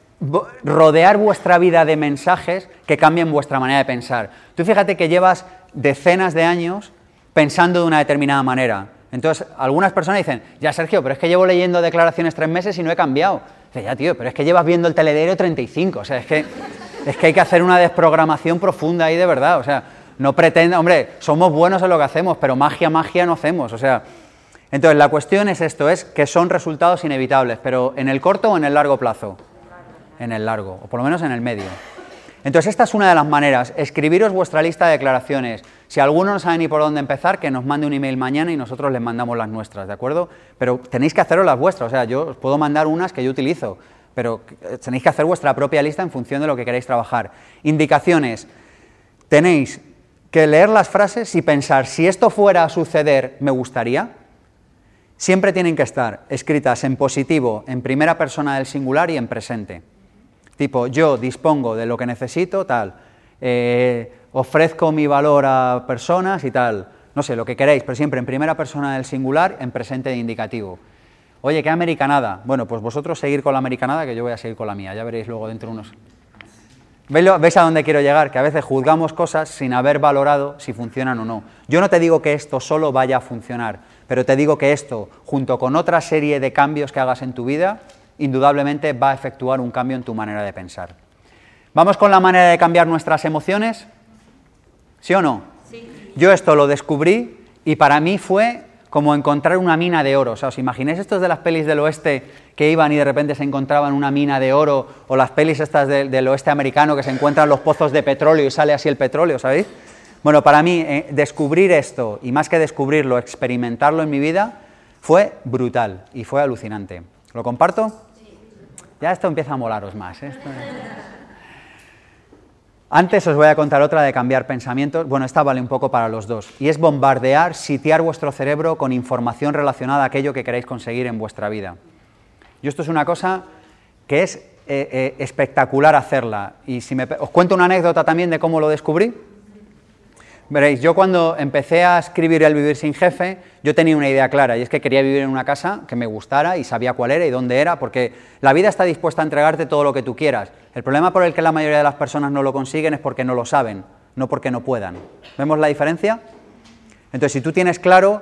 rodear vuestra vida de mensajes que cambien vuestra manera de pensar. Tú fíjate que llevas decenas de años pensando de una determinada manera. Entonces, algunas personas dicen, ya Sergio, pero es que llevo leyendo declaraciones tres meses y no he cambiado. Dice, ya tío, pero es que llevas viendo el telediario 35. O sea, es que, es que hay que hacer una desprogramación profunda ahí de verdad. O sea, no pretende, hombre, somos buenos en lo que hacemos, pero magia, magia no hacemos. O sea, entonces, la cuestión es esto, es que son resultados inevitables, pero ¿en el corto o en el largo plazo? En el largo, o por lo menos en el medio. Entonces, esta es una de las maneras. Escribiros vuestra lista de declaraciones. Si alguno no sabe ni por dónde empezar, que nos mande un email mañana y nosotros les mandamos las nuestras, ¿de acuerdo? Pero tenéis que haceros las vuestras. O sea, yo os puedo mandar unas que yo utilizo, pero tenéis que hacer vuestra propia lista en función de lo que queréis trabajar. Indicaciones. Tenéis que leer las frases y pensar, si esto fuera a suceder, ¿me gustaría? siempre tienen que estar escritas en positivo, en primera persona del singular y en presente. Tipo, yo dispongo de lo que necesito, tal, eh, ofrezco mi valor a personas y tal, no sé, lo que queréis, pero siempre en primera persona del singular, en presente de indicativo. Oye, ¿qué americanada? Bueno, pues vosotros seguir con la americanada, que yo voy a seguir con la mía, ya veréis luego dentro de unos... ¿Veis a dónde quiero llegar? Que a veces juzgamos cosas sin haber valorado si funcionan o no. Yo no te digo que esto solo vaya a funcionar, pero te digo que esto, junto con otra serie de cambios que hagas en tu vida, indudablemente va a efectuar un cambio en tu manera de pensar. ¿Vamos con la manera de cambiar nuestras emociones? ¿Sí o no? Sí. Yo esto lo descubrí y para mí fue como encontrar una mina de oro. O sea, ¿os imagináis estos de las pelis del oeste que iban y de repente se encontraban una mina de oro? O las pelis estas del oeste americano que se encuentran los pozos de petróleo y sale así el petróleo, ¿sabéis? Bueno, para mí eh, descubrir esto, y más que descubrirlo, experimentarlo en mi vida, fue brutal y fue alucinante. ¿Lo comparto? Ya esto empieza a molaros más. ¿eh? Antes os voy a contar otra de cambiar pensamientos. Bueno, esta vale un poco para los dos. Y es bombardear, sitiar vuestro cerebro con información relacionada a aquello que queréis conseguir en vuestra vida. Y esto es una cosa que es eh, espectacular hacerla. Y si me, os cuento una anécdota también de cómo lo descubrí. Veréis, yo cuando empecé a escribir El vivir sin jefe, yo tenía una idea clara, y es que quería vivir en una casa que me gustara y sabía cuál era y dónde era, porque la vida está dispuesta a entregarte todo lo que tú quieras. El problema por el que la mayoría de las personas no lo consiguen es porque no lo saben, no porque no puedan. ¿Vemos la diferencia? Entonces, si tú tienes claro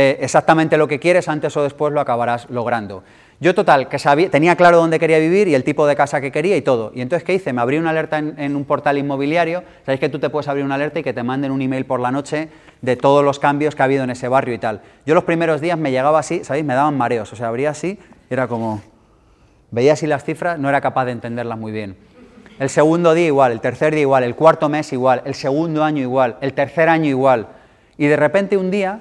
eh, exactamente lo que quieres, antes o después lo acabarás logrando. Yo total, que sabía, tenía claro dónde quería vivir y el tipo de casa que quería y todo. Y entonces, ¿qué hice? Me abrí una alerta en, un portal inmobiliario. Sabéis que tú te puedes abrir una alerta y que te manden un email por la noche de todos los cambios que ha habido en ese barrio y tal. Yo los primeros días me llegaba así, ¿sabéis? Me daban mareos. O sea, abría así, era como... Veía así las cifras, no era capaz de entenderlas muy bien. el segundo día igual, el tercer día igual, el cuarto mes igual, el segundo año igual, el tercer año igual. Y de repente un día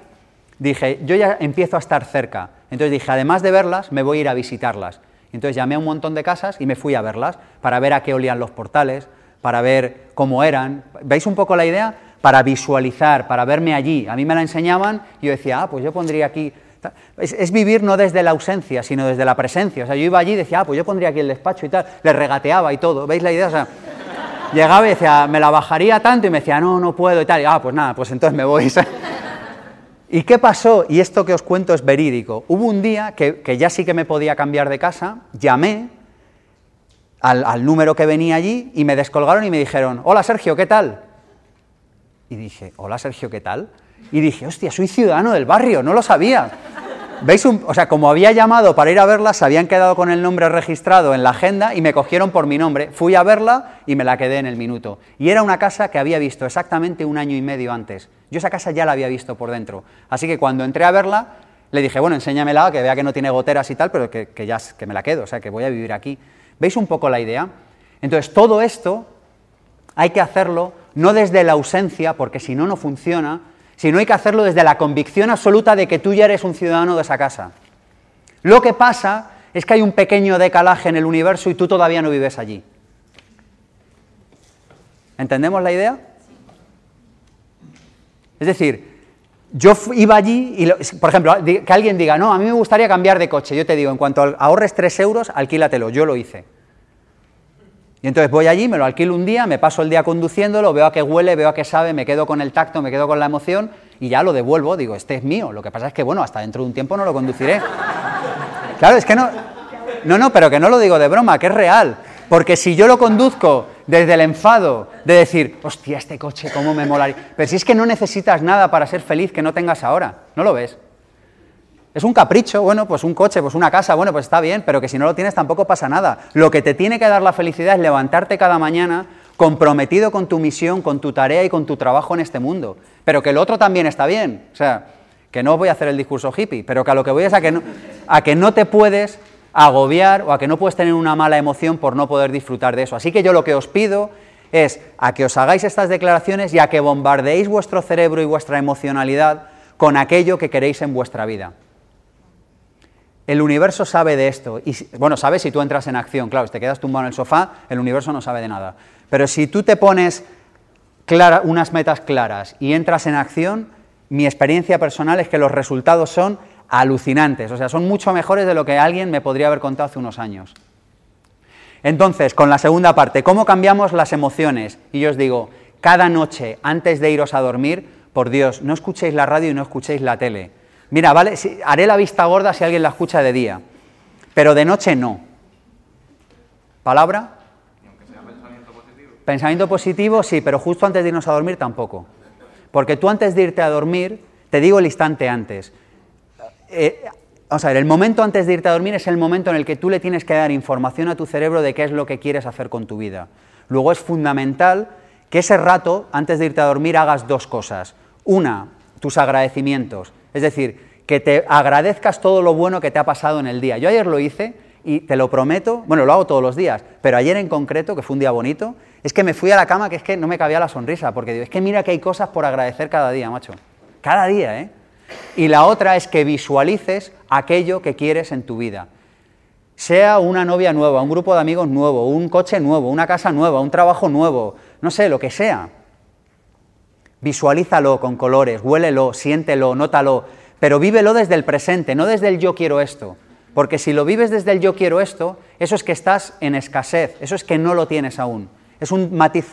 dije, yo ya empiezo a estar cerca. Entonces dije, además de verlas, me voy a ir a visitarlas. Entonces llamé a un montón de casas y me fui a verlas para ver a qué olían los portales, para ver cómo eran. ¿Veis un poco la idea? Para visualizar, para verme allí. A mí me la enseñaban y yo decía, ah, pues yo pondría aquí. Es, vivir no desde la ausencia, sino desde la presencia. O sea, yo iba allí y decía, ah, pues yo pondría aquí el despacho y tal. Le regateaba y todo. ¿Veis la idea? O sea, llegaba y decía, me la bajaría tanto y me decía, no, no puedo y tal. Y, ah, pues nada, pues entonces me voy. (laughs) ¿Y qué pasó? Y esto que os cuento es verídico. Hubo un día que, ya sí que me podía cambiar de casa, llamé al, número que venía allí y me descolgaron y me dijeron, hola Sergio, ¿qué tal? Y dije, hola Sergio, ¿qué tal? Y dije, hostia, soy ciudadano del barrio, no lo sabía. ¿Veis? o sea, como había llamado para ir a verla, se habían quedado con el nombre registrado en la agenda y me cogieron por mi nombre. Fui a verla y me la quedé en el minuto. Y era una casa que había visto exactamente un año y medio antes. Yo esa casa ya la había visto por dentro. Así que cuando entré a verla, le dije, bueno, enséñamela, que vea que no tiene goteras y tal, pero que, ya que me la quedo, o sea, que voy a vivir aquí. ¿Veis un poco la idea? Entonces, todo esto hay que hacerlo no desde la ausencia, porque si no, no funciona, sino hay que hacerlo desde la convicción absoluta de que tú ya eres un ciudadano de esa casa. Lo que pasa es que hay un pequeño decalaje en el universo y tú todavía no vives allí. ¿Entendemos la idea? Es decir, yo iba allí y, por ejemplo, que alguien diga, no, a mí me gustaría cambiar de coche. Yo te digo, en cuanto ahorres 3 euros, alquílatelo. Yo lo hice. Y entonces voy allí, me lo alquilo un día, me paso el día conduciéndolo, veo a qué huele, veo a qué sabe, me quedo con el tacto, me quedo con la emoción y ya lo devuelvo. Digo, este es mío. Lo que pasa es que, bueno, hasta dentro de un tiempo no lo conduciré. Claro, es que no. No, no, pero que no lo digo de broma, que es real. Porque si yo lo conduzco desde el enfado de decir, hostia, este coche, cómo me molaría. Pero si es que no necesitas nada para ser feliz que no tengas ahora, ¿no lo ves? Es un capricho, bueno, pues un coche, pues una casa, bueno, pues está bien, pero que si no lo tienes tampoco pasa nada. Lo que te tiene que dar la felicidad es levantarte cada mañana comprometido con tu misión, con tu tarea y con tu trabajo en este mundo. Pero que el otro también está bien. O sea, que no voy a hacer el discurso hippie, pero que a lo que voy es a que no, a que no te puedes agobiar o a que no puedes tener una mala emoción por no poder disfrutar de eso. Así que yo lo que os pido es a que os hagáis estas declaraciones y a que bombardeéis vuestro cerebro y vuestra emocionalidad con aquello que queréis en vuestra vida. El universo sabe de esto. Y, bueno, sabe si tú entras en acción. Claro, si te quedas tumbado en el sofá, el universo no sabe de nada. Pero si tú te pones unas metas claras y entras en acción, mi experiencia personal es que los resultados son alucinantes, o sea, son mucho mejores de lo que alguien me podría haber contado hace unos años. Entonces, con la segunda parte, ¿cómo cambiamos las emociones? Y yo os digo, cada noche, antes de iros a dormir, por Dios, no escuchéis la radio y no escuchéis la tele. Mira, vale, haré la vista gorda si alguien la escucha de día, pero de noche no. ¿Palabra? Pensamiento positivo, sí, pero justo antes de irnos a dormir tampoco. Porque tú antes de irte a dormir, te digo el instante antes, eh, vamos a ver, el momento antes de irte a dormir es el momento en el que tú le tienes que dar información a tu cerebro de qué es lo que quieres hacer con tu vida. Luego es fundamental que ese rato, antes de irte a dormir, hagas dos cosas. Una, tus agradecimientos. Es decir, que te agradezcas todo lo bueno que te ha pasado en el día. Yo ayer lo hice y te lo prometo, bueno, lo hago todos los días, pero ayer en concreto, que fue un día bonito, es que me fui a la cama que es que no me cabía la sonrisa, porque digo, es que mira que hay cosas por agradecer cada día, macho. Cada día, ¿eh? Y la otra es que visualices aquello que quieres en tu vida. Sea una novia nueva, un grupo de amigos nuevo, un coche nuevo, una casa nueva, un trabajo nuevo, no sé, lo que sea. Visualízalo con colores, huélelo, siéntelo, nótalo, pero vívelo desde el presente, no desde el yo quiero esto. Porque si lo vives desde el yo quiero esto, eso es que estás en escasez, eso es que no lo tienes aún. Es un matiz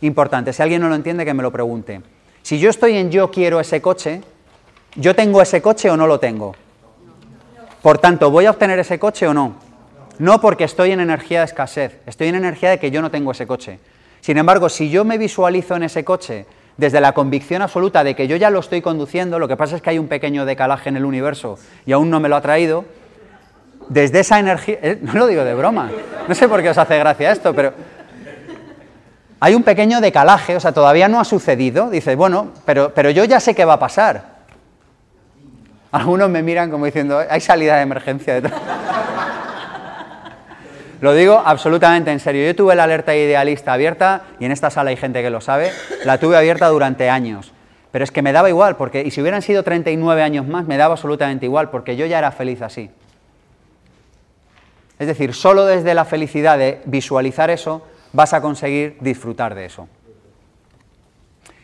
importante. Si alguien no lo entiende, que me lo pregunte. Si yo estoy en yo quiero ese coche, ¿Yo tengo ese coche o no lo tengo? Por tanto, ¿voy a obtener ese coche o no? No porque estoy en energía de escasez, estoy en energía de que yo no tengo ese coche. Sin embargo, si yo me visualizo en ese coche desde la convicción absoluta de que yo ya lo estoy conduciendo, lo que pasa es que hay un pequeño decalaje en el universo y aún no me lo ha traído, desde esa energía, eh, no lo digo de broma, no sé por qué os hace gracia esto, pero hay un pequeño decalaje, o sea, todavía no ha sucedido, dices, bueno, pero, pero yo ya sé qué va a pasar. Algunos me miran como diciendo, hay salida de emergencia. Lo digo absolutamente en serio. Yo tuve la alerta idealista abierta, y en esta sala hay gente que lo sabe, la tuve abierta durante años. Pero es que me daba igual, porque, y si hubieran sido 39 años más, me daba absolutamente igual, porque yo ya era feliz así. Es decir, solo desde la felicidad de visualizar eso vas a conseguir disfrutar de eso.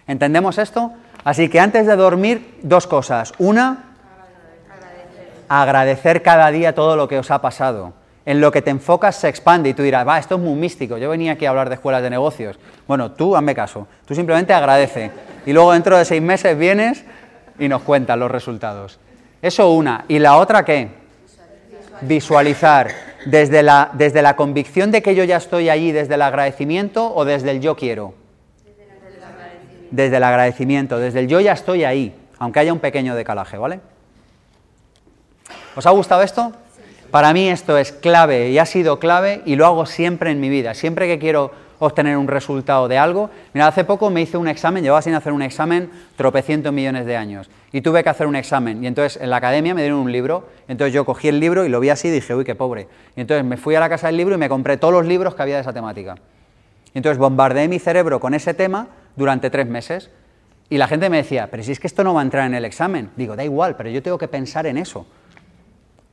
¿Entendemos esto? Así que antes de dormir, dos cosas. Una, agradecer cada día todo lo que os ha pasado. En lo que te enfocas se expande y tú dirás, va, esto es muy místico, yo venía aquí a hablar de escuelas de negocios. Bueno, tú hazme caso, tú simplemente agradece. Y luego dentro de seis meses vienes y nos cuentas los resultados. Eso una. ¿Y la otra qué? Visualizar. Desde la, desde la convicción de que yo ya estoy allí, desde el agradecimiento o desde el yo quiero. Desde el agradecimiento, desde el yo ya estoy ahí, aunque haya un pequeño decalaje, ¿vale? ¿Os ha gustado esto? Para mí esto es clave y ha sido clave y lo hago siempre en mi vida. Siempre que quiero obtener un resultado de algo. Mira, hace poco me hice un examen, llevaba sin hacer un examen tropecientos millones de años y tuve que hacer un examen. Y entonces en la academia me dieron un libro, entonces yo cogí el libro y lo vi así y dije, uy, qué pobre. Y entonces me fui a la casa del libro y me compré todos los libros que había de esa temática. Y entonces bombardeé mi cerebro con ese tema durante tres meses. Y la gente me decía, pero si es que esto no va a entrar en el examen. Digo, da igual, pero yo tengo que pensar en eso.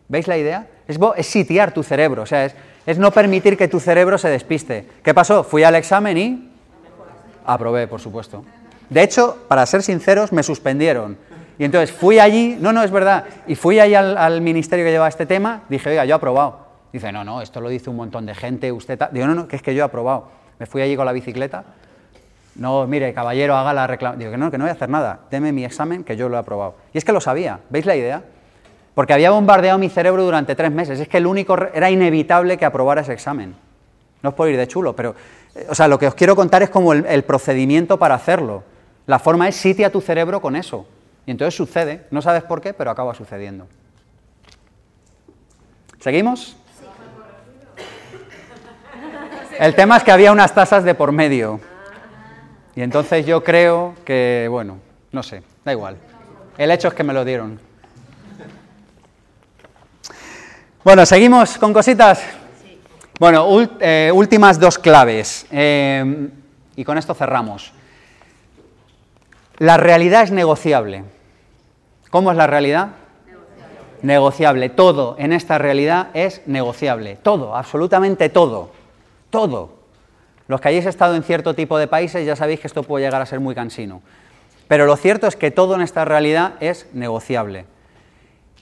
¿Veis la idea? Es, sitiar tu cerebro, o sea, es, no permitir que tu cerebro se despiste. ¿Qué pasó? Fui al examen y aprobé, por supuesto. De hecho, para ser sinceros, me suspendieron. Y entonces fui allí, no, no, es verdad, y fui allí al, ministerio que lleva este tema, dije, oiga, yo he aprobado. Dice, no, no, esto lo dice un montón de gente, usted... Digo, no, no, que es que yo he aprobado. Me fui allí con la bicicleta. No, mire, caballero, haga la reclamación. Digo, que no, que no voy a hacer nada. Deme mi examen, que yo lo he aprobado. Y es que lo sabía. ¿Veis la idea? Porque había bombardeado mi cerebro durante tres meses. Es que el único era inevitable que aprobara ese examen. No es por ir de chulo, pero eh, o sea, lo que os quiero contar es como el, procedimiento para hacerlo. La forma es sitia tu cerebro con eso. Y entonces sucede, no sabes por qué, pero acaba sucediendo. ¿Seguimos? El tema es que había unas tasas de por medio. Y entonces yo creo que, bueno, no sé, da igual. El hecho es que me lo dieron. Bueno, seguimos con cositas. Bueno, eh, últimas dos claves. Eh, y con esto cerramos. La realidad es negociable. ¿Cómo es la realidad? Negociable. negociable. Todo en esta realidad es negociable. Todo, absolutamente todo. Todo. Los que hayáis estado en cierto tipo de países ya sabéis que esto puede llegar a ser muy cansino. Pero lo cierto es que todo en esta realidad es negociable.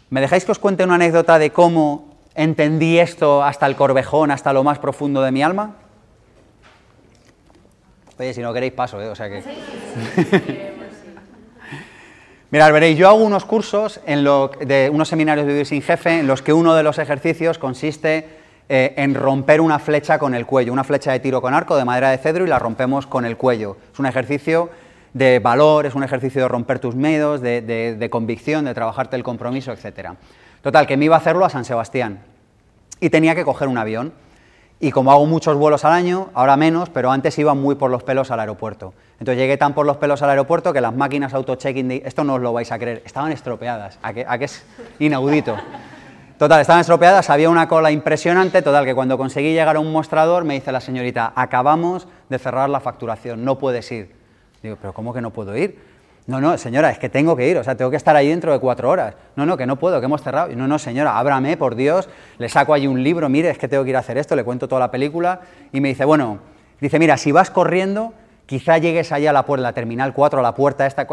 ¿Me dejáis que os cuente una anécdota de cómo entendí esto hasta el corvejón, hasta lo más profundo de mi alma? Oye, si no queréis paso, ¿eh? O sea que... Mirad, veréis, yo hago unos cursos, en lo, de unos seminarios de Vivir sin Jefe, en los que uno de los ejercicios consiste eh, en romper una flecha con el cuello, una flecha de tiro con arco de madera de cedro y la rompemos con el cuello. Es un ejercicio de valor, es un ejercicio de romper tus miedos, de, convicción, de trabajarte el compromiso, etc. Total, que me iba a hacerlo a San Sebastián y tenía que coger un avión. Y como hago muchos vuelos al año, ahora menos, pero antes iba muy por los pelos al aeropuerto. Entonces llegué tan por los pelos al aeropuerto que las máquinas auto-checking, esto no os lo vais a creer, estaban estropeadas, a que, a que es inaudito. Total, estaban estropeadas, había una cola impresionante, total, que cuando conseguí llegar a un mostrador me dice la señorita, acabamos de cerrar la facturación, no puedes ir. Digo, pero ¿cómo que no puedo ir? No, no, señora, es que tengo que ir, o sea, tengo que estar ahí dentro de cuatro horas. No, no, que no puedo, que hemos cerrado. No, no, señora, ábrame, por Dios, le saco ahí un libro, mire, es que tengo que ir a hacer esto, le cuento toda la película y me dice, bueno, dice, mira, si vas corriendo, quizá llegues allá a la puerta, la Terminal 4, a la puerta esta.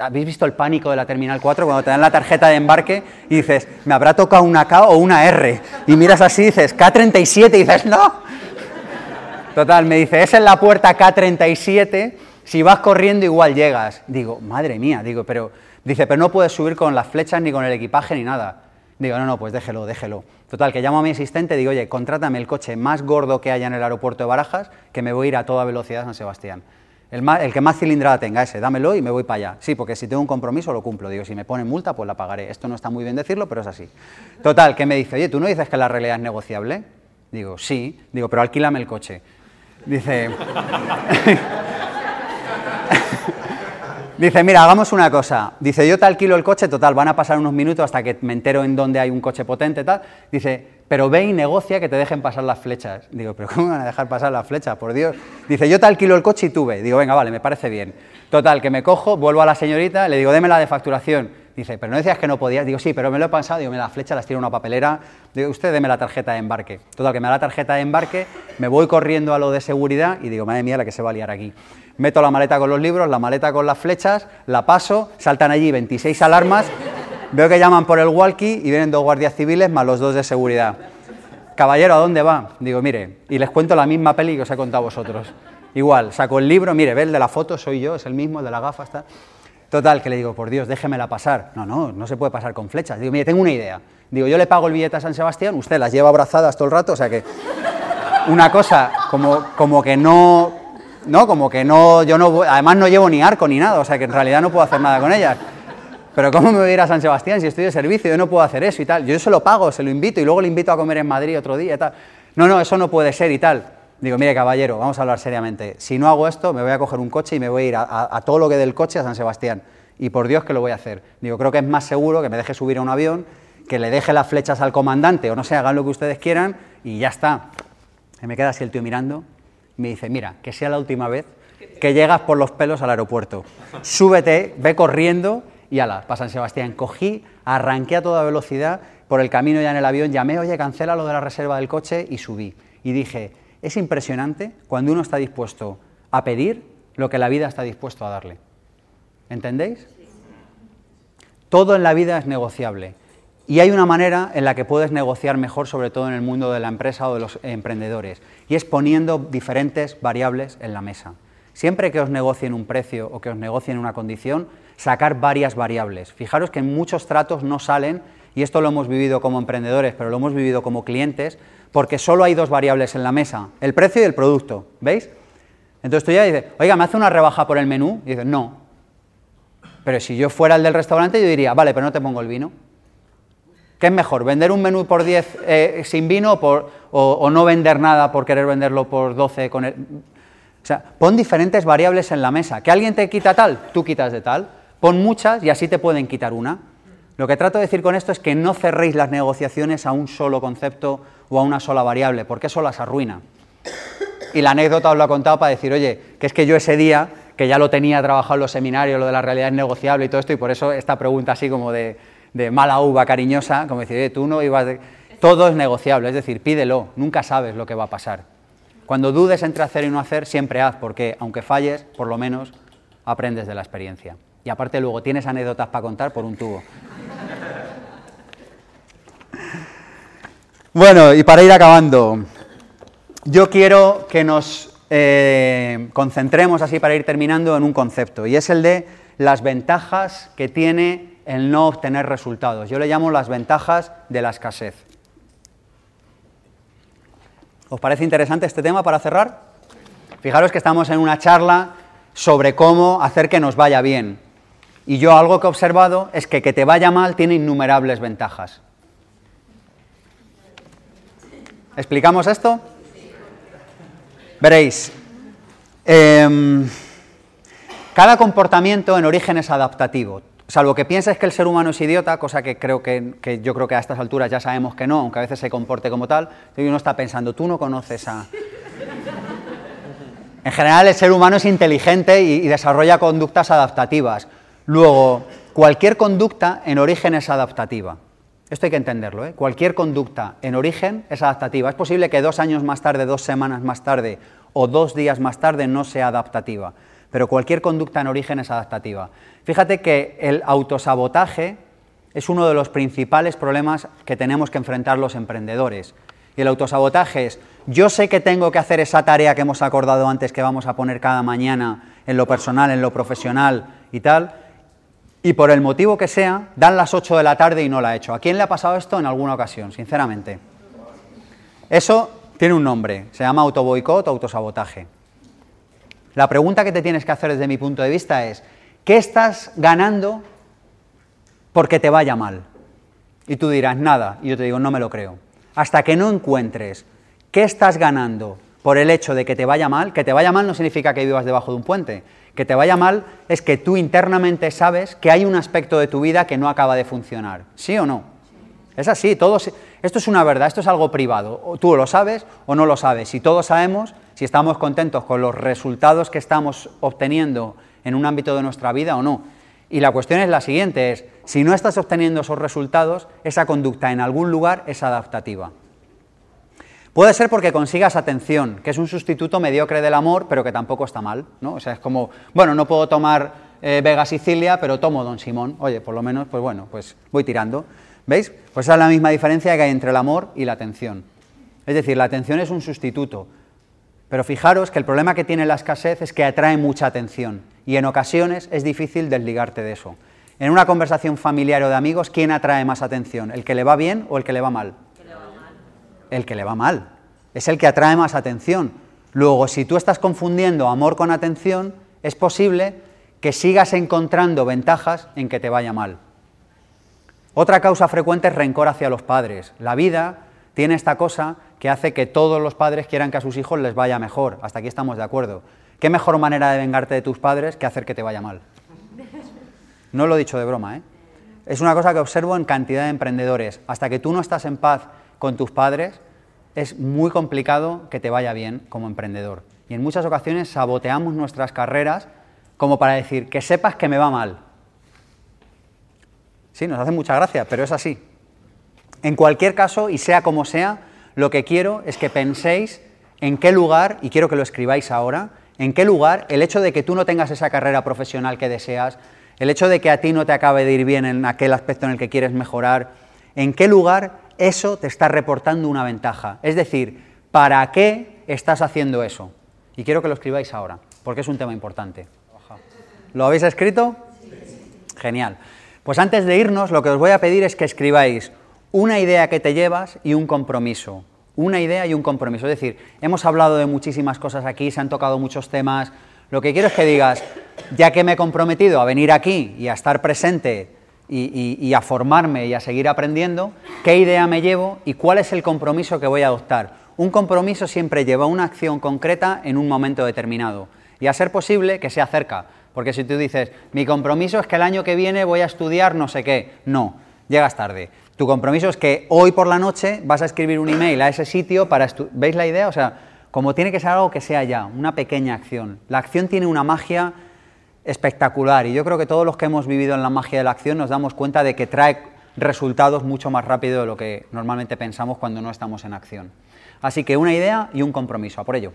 ¿Habéis visto el pánico de la Terminal 4 cuando te dan la tarjeta de embarque y dices, me habrá tocado una K o una R? Y miras así y dices, K37 y dices, no. Total, me dice, es en la puerta K37 si vas corriendo igual llegas. Digo, madre mía, digo, pero dice, pero no puedes subir con las flechas ni con el equipaje ni nada. Digo, no, no, pues déjelo, déjelo. Total, que llamo a mi asistente y digo, oye, contrátame el coche más gordo que haya en el aeropuerto de Barajas, que me voy a ir a toda velocidad a San Sebastián. El, el, que más cilindrada tenga ese, dámelo y me voy para allá. Sí, porque si tengo un compromiso lo cumplo. Digo, si me ponen multa, pues la pagaré. Esto no está muy bien decirlo, pero es así. Total, que me dice, oye, ¿tú no dices que la realidad es negociable? Digo, sí. Digo, pero alquílame el coche. Dice... (laughs) Dice, mira, hagamos una cosa. Dice, yo te alquilo el coche, total, van a pasar unos minutos hasta que me entero en dónde hay un coche potente, tal. Dice, pero ve y negocia que te dejen pasar las flechas. Digo, pero ¿cómo van a dejar pasar las flechas? Por Dios. Dice, yo te alquilo el coche y tú ve. Digo, venga, vale, me parece bien. Total, que me cojo, vuelvo a la señorita, le digo, deme la de facturación. Dice, pero no decías que no podías. Digo, sí, pero me lo he pasado. Digo, me la flecha las tiro en una papelera. Digo, usted deme la tarjeta de embarque. Total, que me da la tarjeta de embarque, me voy corriendo a lo de seguridad y digo, madre mía, la que se va a liar aquí. Meto la maleta con los libros, la maleta con las flechas, la paso, saltan allí 26 alarmas, veo que llaman por el walkie y vienen dos guardias civiles más los dos de seguridad. Caballero, ¿a dónde va? Digo, mire, y les cuento la misma peli que os he contado a vosotros. Igual, saco el libro, mire, ve el de la foto, soy yo, es el mismo, el de la gafa, está. Total, que le digo, por Dios, déjemela pasar. No, no, no se puede pasar con flechas. Digo, mire, tengo una idea. Digo, yo le pago el billete a San Sebastián, usted las lleva abrazadas todo el rato, o sea que una cosa como, como que no, no, como que no, yo no, además no llevo ni arco ni nada, o sea que en realidad no puedo hacer nada con ellas. Pero ¿cómo me voy a ir a San Sebastián si estoy de servicio? Yo no puedo hacer eso y tal. Yo se lo pago, se lo invito y luego le invito a comer en Madrid otro día y tal. No, no, eso no puede ser y tal. Digo, mire, caballero, vamos a hablar seriamente. Si no hago esto, me voy a coger un coche y me voy a ir a, todo lo que del coche a San Sebastián. Y por Dios que lo voy a hacer. Digo, creo que es más seguro que me deje subir a un avión, que le deje las flechas al comandante, o no sé, hagan lo que ustedes quieran, y ya está. Me queda así el tío mirando, me dice, mira, que sea la última vez que llegas por los pelos al aeropuerto. Súbete, ve corriendo y ala, para San Sebastián. Cogí, arranqué a toda velocidad, por el camino ya en el avión, llamé, oye, cancela lo de la reserva del coche y subí. Y dije, es impresionante cuando uno está dispuesto a pedir lo que la vida está dispuesto a darle. ¿Entendéis? Todo en la vida es negociable. Y hay una manera en la que puedes negociar mejor, sobre todo en el mundo de la empresa o de los emprendedores, y es poniendo diferentes variables en la mesa. Siempre que os negocien un precio o que os negocien una condición, sacar varias variables. Fijaros que en muchos tratos no salen, y esto lo hemos vivido como emprendedores, pero lo hemos vivido como clientes, porque solo hay dos variables en la mesa, el precio y el producto, ¿veis? Entonces tú ya dices, oiga, ¿me hace una rebaja por el menú? Y dices, no. Pero si yo fuera el del restaurante, yo diría, vale, pero no te pongo el vino. ¿Qué es mejor, vender un menú por 10 eh, sin vino o, no vender nada por querer venderlo por 12 con el... O sea, pon diferentes variables en la mesa. ¿Que alguien te quita tal? Tú quitas de tal. Pon muchas y así te pueden quitar una. Lo que trato de decir con esto es que no cerréis las negociaciones a un solo concepto o a una sola variable, porque eso las arruina. Y la anécdota os lo he contado para decir, oye, que es que yo ese día, que ya lo tenía trabajado en los seminarios, lo de la realidad es negociable y todo esto, y por eso esta pregunta así como de, mala uva cariñosa, como decir, tú no ibas... De... Todo es negociable, es decir, pídelo, nunca sabes lo que va a pasar. Cuando dudes entre hacer y no hacer, siempre haz, porque aunque falles, por lo menos aprendes de la experiencia. Y aparte luego tienes anécdotas para contar por un tubo. Bueno, y para ir acabando, yo quiero que nos eh, concentremos así para ir terminando en un concepto, y es el de las ventajas que tiene el no obtener resultados. Yo le llamo las ventajas de la escasez. ¿Os parece interesante este tema para cerrar? Fijaros que estamos en una charla sobre cómo hacer que nos vaya bien. Y yo algo que he observado es que que te vaya mal tiene innumerables ventajas. ¿Explicamos esto? Veréis, em, cada comportamiento en origen es adaptativo. Salvo que pienses que el ser humano es idiota, cosa que creo que, yo creo que a estas alturas ya sabemos que no, aunque a veces se comporte como tal, uno está pensando, tú no conoces a... En general el ser humano es inteligente y desarrolla conductas adaptativas. Luego, cualquier conducta en origen es adaptativa. Esto hay que entenderlo. ¿eh? Cualquier conducta en origen es adaptativa. Es posible que dos años más tarde, dos semanas más tarde o dos días más tarde no sea adaptativa, pero cualquier conducta en origen es adaptativa. Fíjate que el autosabotaje es uno de los principales problemas que tenemos que enfrentar los emprendedores. Y el autosabotaje es, yo sé que tengo que hacer esa tarea que hemos acordado antes que vamos a poner cada mañana en lo personal, en lo profesional y tal, y por el motivo que sea, dan las 8 de la tarde y no la ha hecho. ¿A quién le ha pasado esto en alguna ocasión, sinceramente? Eso tiene un nombre, se llama autoboicot o autosabotaje. La pregunta que te tienes que hacer desde mi punto de vista es, ¿qué estás ganando porque te vaya mal? Y tú dirás, nada, y yo te digo, no me lo creo. Hasta que no encuentres qué estás ganando por el hecho de que te vaya mal, que te vaya mal no significa que vivas debajo de un puente, que te vaya mal es que tú internamente sabes que hay un aspecto de tu vida que no acaba de funcionar. ¿Sí o no? Es así, todo, esto Esto es una verdad, esto es algo privado. O tú lo sabes o no lo sabes. Si todos sabemos, si estamos contentos con los resultados que estamos obteniendo en un ámbito de nuestra vida o no. Y la cuestión es la siguiente, es, si no estás obteniendo esos resultados, esa conducta en algún lugar es adaptativa. Puede ser porque consigas atención, que es un sustituto mediocre del amor, pero que tampoco está mal, ¿no? O sea, es como, bueno, no puedo tomar eh, Vega Sicilia, pero tomo Don Simón. Oye, por lo menos, pues bueno, pues voy tirando. ¿Veis? Pues esa es la misma diferencia que hay entre el amor y la atención. Es decir, la atención es un sustituto. Pero fijaros que el problema que tiene la escasez es que atrae mucha atención y en ocasiones es difícil desligarte de eso. En una conversación familiar o de amigos, ¿quién atrae más atención? ¿El que le va bien o el que le va mal? El que le va mal. Es el que atrae más atención. Luego, si tú estás confundiendo amor con atención, es posible que sigas encontrando ventajas en que te vaya mal. Otra causa frecuente es rencor hacia los padres. La vida tiene esta cosa que hace que todos los padres quieran que a sus hijos les vaya mejor. Hasta aquí estamos de acuerdo. ¿Qué mejor manera de vengarte de tus padres que hacer que te vaya mal? No lo he dicho de broma, ¿eh? Es una cosa que observo en cantidad de emprendedores. Hasta que tú no estás en paz con tus padres, es muy complicado que te vaya bien como emprendedor. Y en muchas ocasiones saboteamos nuestras carreras como para decir que sepas que me va mal. Sí, nos hace mucha gracia, pero es así. En cualquier caso, y sea como sea, lo que quiero es que penséis en qué lugar, y quiero que lo escribáis ahora, en qué lugar el hecho de que tú no tengas esa carrera profesional que deseas, el hecho de que a ti no te acabe de ir bien en aquel aspecto en el que quieres mejorar, en qué lugar eso te está reportando una ventaja. Es decir, ¿para qué estás haciendo eso? Y quiero que lo escribáis ahora, porque es un tema importante. ¿Lo habéis escrito? Genial. Pues antes de irnos, lo que os voy a pedir es que escribáis una idea que te llevas y un compromiso. Una idea y un compromiso. Es decir, hemos hablado de muchísimas cosas aquí, se han tocado muchos temas. Lo que quiero es que digas, ya que me he comprometido a venir aquí y a estar presente y, a formarme y a seguir aprendiendo, qué idea me llevo y cuál es el compromiso que voy a adoptar. Un compromiso siempre lleva una acción concreta en un momento determinado y a ser posible que sea cerca, porque si tú dices, mi compromiso es que el año que viene voy a estudiar no sé qué, no, llegas tarde. Tu compromiso es que hoy por la noche vas a escribir un email a ese sitio para ¿Veis la idea? O sea, como tiene que ser algo que sea ya, una pequeña acción. La acción tiene una magia espectacular y yo creo que todos los que hemos vivido en la magia de la acción nos damos cuenta de que trae resultados mucho más rápido de lo que normalmente pensamos cuando no estamos en acción. Así que una idea y un compromiso, a por ello.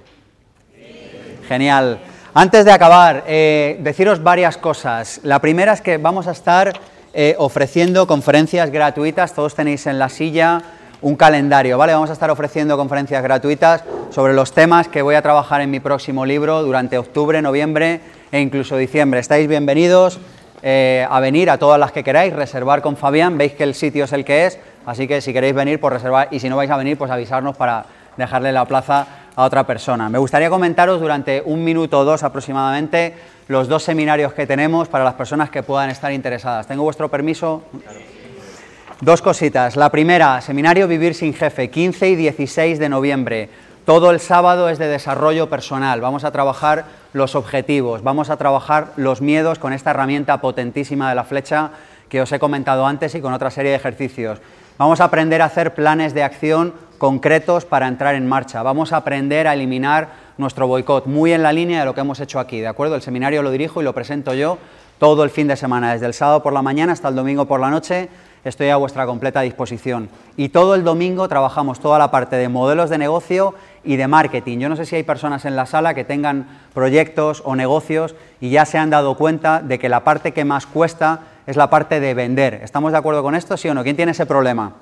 Genial. Antes de acabar, eh, deciros varias cosas. La primera es que vamos a estar eh, ofreciendo conferencias gratuitas, todos tenéis en la silla un calendario, ¿vale? Vamos a estar ofreciendo conferencias gratuitas sobre los temas que voy a trabajar en mi próximo libro durante octubre, noviembre e incluso diciembre. Estáis bienvenidos eh, a venir a todas las que queráis, reservar con Fabián, veis que el sitio es el que es, así que si queréis venir, pues reservar, y si no vais a venir, pues avisarnos para dejarle la plaza a otra persona. Me gustaría comentaros durante un minuto o dos aproximadamente los dos seminarios que tenemos para las personas que puedan estar interesadas. ¿Tengo vuestro permiso? Dos cositas. La primera, seminario Vivir sin Jefe, 15 y 16 de noviembre. Todo el sábado es de desarrollo personal. Vamos a trabajar los objetivos, vamos a trabajar los miedos con esta herramienta potentísima de la flecha que os he comentado antes y con otra serie de ejercicios. Vamos a aprender a hacer planes de acción concretos para entrar en marcha. Vamos a aprender a eliminar nuestro boicot, muy en la línea de lo que hemos hecho aquí, ¿de acuerdo? El seminario lo dirijo y lo presento yo todo el fin de semana, desde el sábado por la mañana hasta el domingo por la noche estoy a vuestra completa disposición. Y todo el domingo trabajamos toda la parte de modelos de negocio y de marketing. Yo no sé si hay personas en la sala que tengan proyectos o negocios y ya se han dado cuenta de que la parte que más cuesta es la parte de vender. ¿Estamos de acuerdo con esto, sí o no? ¿Quién tiene ese problema?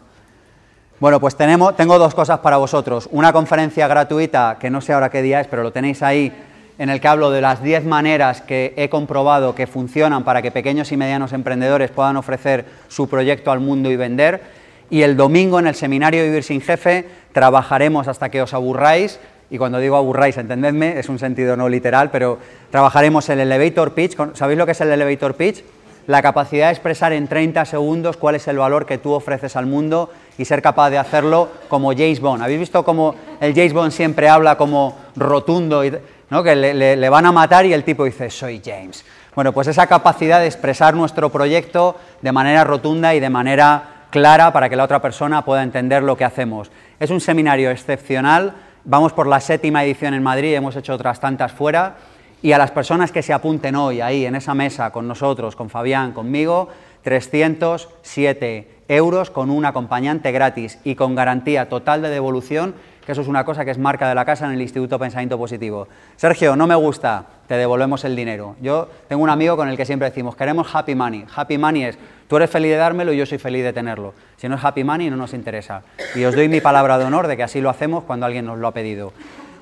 Bueno, pues tenemos, tengo dos cosas para vosotros. Una conferencia gratuita, que no sé ahora qué día es, pero lo tenéis ahí en el que hablo de las 10 maneras que he comprobado que funcionan para que pequeños y medianos emprendedores puedan ofrecer su proyecto al mundo y vender. Y el domingo en el seminario Vivir sin Jefe trabajaremos hasta que os aburráis. Y cuando digo aburráis, entendedme, es un sentido no literal, pero trabajaremos el elevator pitch. ¿Sabéis lo que es el elevator pitch? La capacidad de expresar en 30 segundos cuál es el valor que tú ofreces al mundo y ser capaz de hacerlo como James Bond. ¿Habéis visto cómo el James Bond siempre habla como rotundo? Y que le, van a matar y el tipo dice, soy James. Bueno, pues esa capacidad de expresar nuestro proyecto de manera rotunda y de manera clara para que la otra persona pueda entender lo que hacemos. Es un seminario excepcional, vamos por la séptima edición en Madrid, hemos hecho otras tantas fuera, y a las personas que se apunten hoy ahí en esa mesa con nosotros, con Fabián, conmigo, 307 euros con un acompañante gratis y con garantía total de devolución, que eso es una cosa que es marca de la casa en el Instituto Pensamiento Positivo. Sergio, no me gusta, te devolvemos el dinero. Yo tengo un amigo con el que siempre decimos, queremos happy money. Happy money es, tú eres feliz de dármelo y yo soy feliz de tenerlo. Si no es happy money, no nos interesa. Y os doy mi palabra de honor de que así lo hacemos cuando alguien nos lo ha pedido.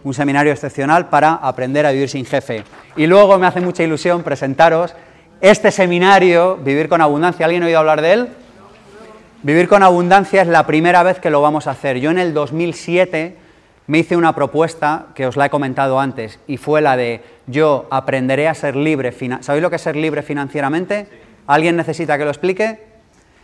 Un seminario excepcional para aprender a vivir sin jefe. Y luego me hace mucha ilusión presentaros este seminario, Vivir con Abundancia. ¿Alguien ha oído hablar de él? Vivir con abundancia es la primera vez que lo vamos a hacer. Yo en el 2007 me hice una propuesta que os la he comentado antes y fue la de yo aprenderé a ser libre. ¿Sabéis lo que es ser libre financieramente? ¿Alguien necesita que lo explique?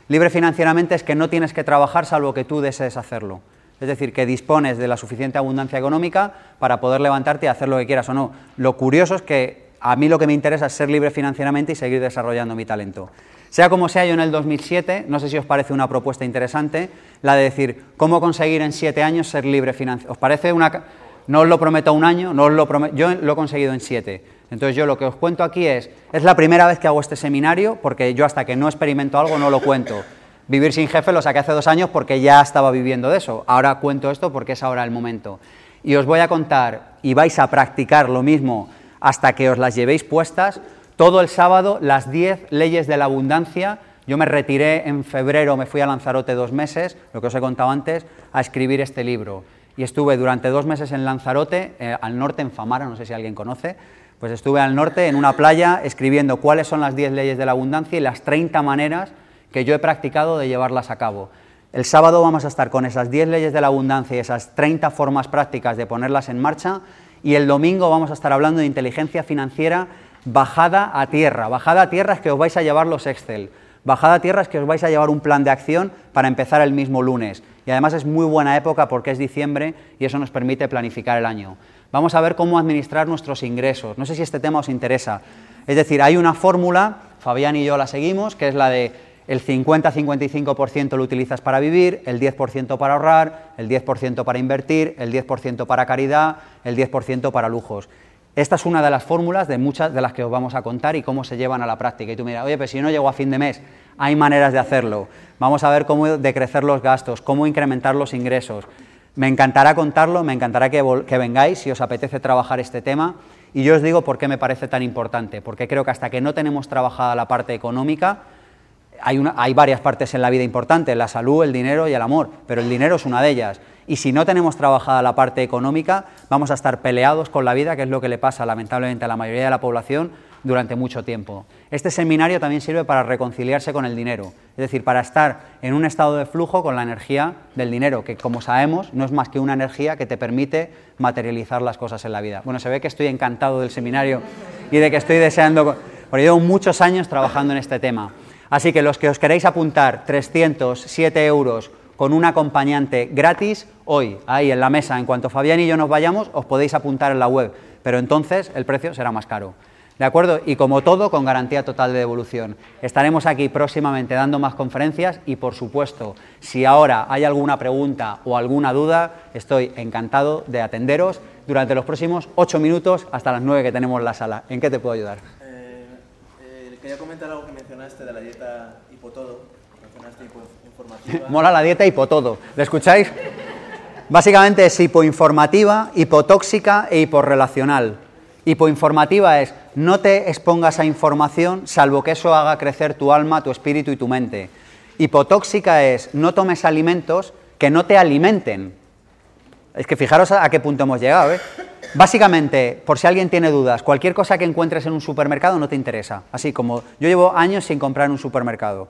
Libre financieramente es que no tienes que trabajar salvo que tú desees hacerlo. Es decir, que dispones de la suficiente abundancia económica para poder levantarte y hacer lo que quieras o no. Lo curioso es que a mí lo que me interesa es ser libre financieramente y seguir desarrollando mi talento. Sea como sea, yo en el 2007, no sé si os parece una propuesta interesante, la de decir, ¿cómo conseguir en siete años ser libre financiero? ¿Os parece una...? No os lo prometo un año, no os lo prometo, yo lo he conseguido en siete. Entonces yo lo que os cuento aquí es, es la primera vez que hago este seminario, porque yo hasta que no experimento algo no lo cuento. Vivir sin jefe lo saqué hace dos años porque ya estaba viviendo de eso. Ahora cuento esto porque es ahora el momento. Y os voy a contar, y vais a practicar lo mismo hasta que os las llevéis puestas, todo el sábado las 10 leyes de la abundancia. Yo me retiré en febrero, me fui a Lanzarote dos meses, lo que os he contado antes, a escribir este libro. Y estuve durante dos meses en Lanzarote, eh, al norte, en Famara, no sé si alguien conoce, pues estuve al norte en una playa escribiendo cuáles son las 10 leyes de la abundancia y las 30 maneras que yo he practicado de llevarlas a cabo. El sábado vamos a estar con esas 10 leyes de la abundancia y esas 30 formas prácticas de ponerlas en marcha y el domingo vamos a estar hablando de inteligencia financiera bajada a tierra. Bajada a tierra es que os vais a llevar los Excel. Bajada a tierra es que os vais a llevar un plan de acción para empezar el mismo lunes. Y además es muy buena época porque es diciembre y eso nos permite planificar el año. Vamos a ver cómo administrar nuestros ingresos. No sé si este tema os interesa. Es decir, hay una fórmula, Fabián y yo la seguimos, que es la de el 50-55% lo utilizas para vivir, el 10% para ahorrar, el 10% para invertir, el 10% para caridad, el 10% para lujos. Esta es una de las fórmulas de muchas de las que os vamos a contar y cómo se llevan a la práctica. Y tú miras, oye, pero si no llego a fin de mes, hay maneras de hacerlo. Vamos a ver cómo decrecer los gastos, cómo incrementar los ingresos. Me encantará contarlo, me encantará que, vengáis si os apetece trabajar este tema. Y yo os digo por qué me parece tan importante, porque creo que hasta que no tenemos trabajada la parte económica, hay, varias partes en la vida importantes, la salud, el dinero y el amor, pero el dinero es una de ellas. Y si no tenemos trabajada la parte económica, vamos a estar peleados con la vida, que es lo que le pasa lamentablemente a la mayoría de la población durante mucho tiempo. Este seminario también sirve para reconciliarse con el dinero, es decir, para estar en un estado de flujo con la energía del dinero, que como sabemos no es más que una energía que te permite materializar las cosas en la vida. Bueno, se ve que estoy encantado del seminario y de que estoy deseando, porque llevo muchos años trabajando en este tema. Así que los que os queréis apuntar, 307 euros con un acompañante gratis hoy, ahí en la mesa. En cuanto Fabián y yo nos vayamos, os podéis apuntar en la web, pero entonces el precio será más caro. ¿De acuerdo? Y como todo, con garantía total de devolución. Estaremos aquí próximamente dando más conferencias y, por supuesto, si ahora hay alguna pregunta o alguna duda, estoy encantado de atenderos durante los próximos ocho minutos hasta las nueve que tenemos la sala. ¿En qué te puedo ayudar? Quería comentar algo que mencionaste de la dieta hipotodo. Mencionaste (laughs) Mola la dieta hipotodo. ¿Le escucháis? Básicamente es hipoinformativa, hipotóxica e hiporrelacional. Hipoinformativa es no te expongas a información salvo que eso haga crecer tu alma, tu espíritu y tu mente. Hipotóxica es no tomes alimentos que no te alimenten. Es que fijaros a qué punto hemos llegado. ¿eh? Básicamente, por si alguien tiene dudas, cualquier cosa que encuentres en un supermercado no te interesa. Así como yo llevo años sin comprar en un supermercado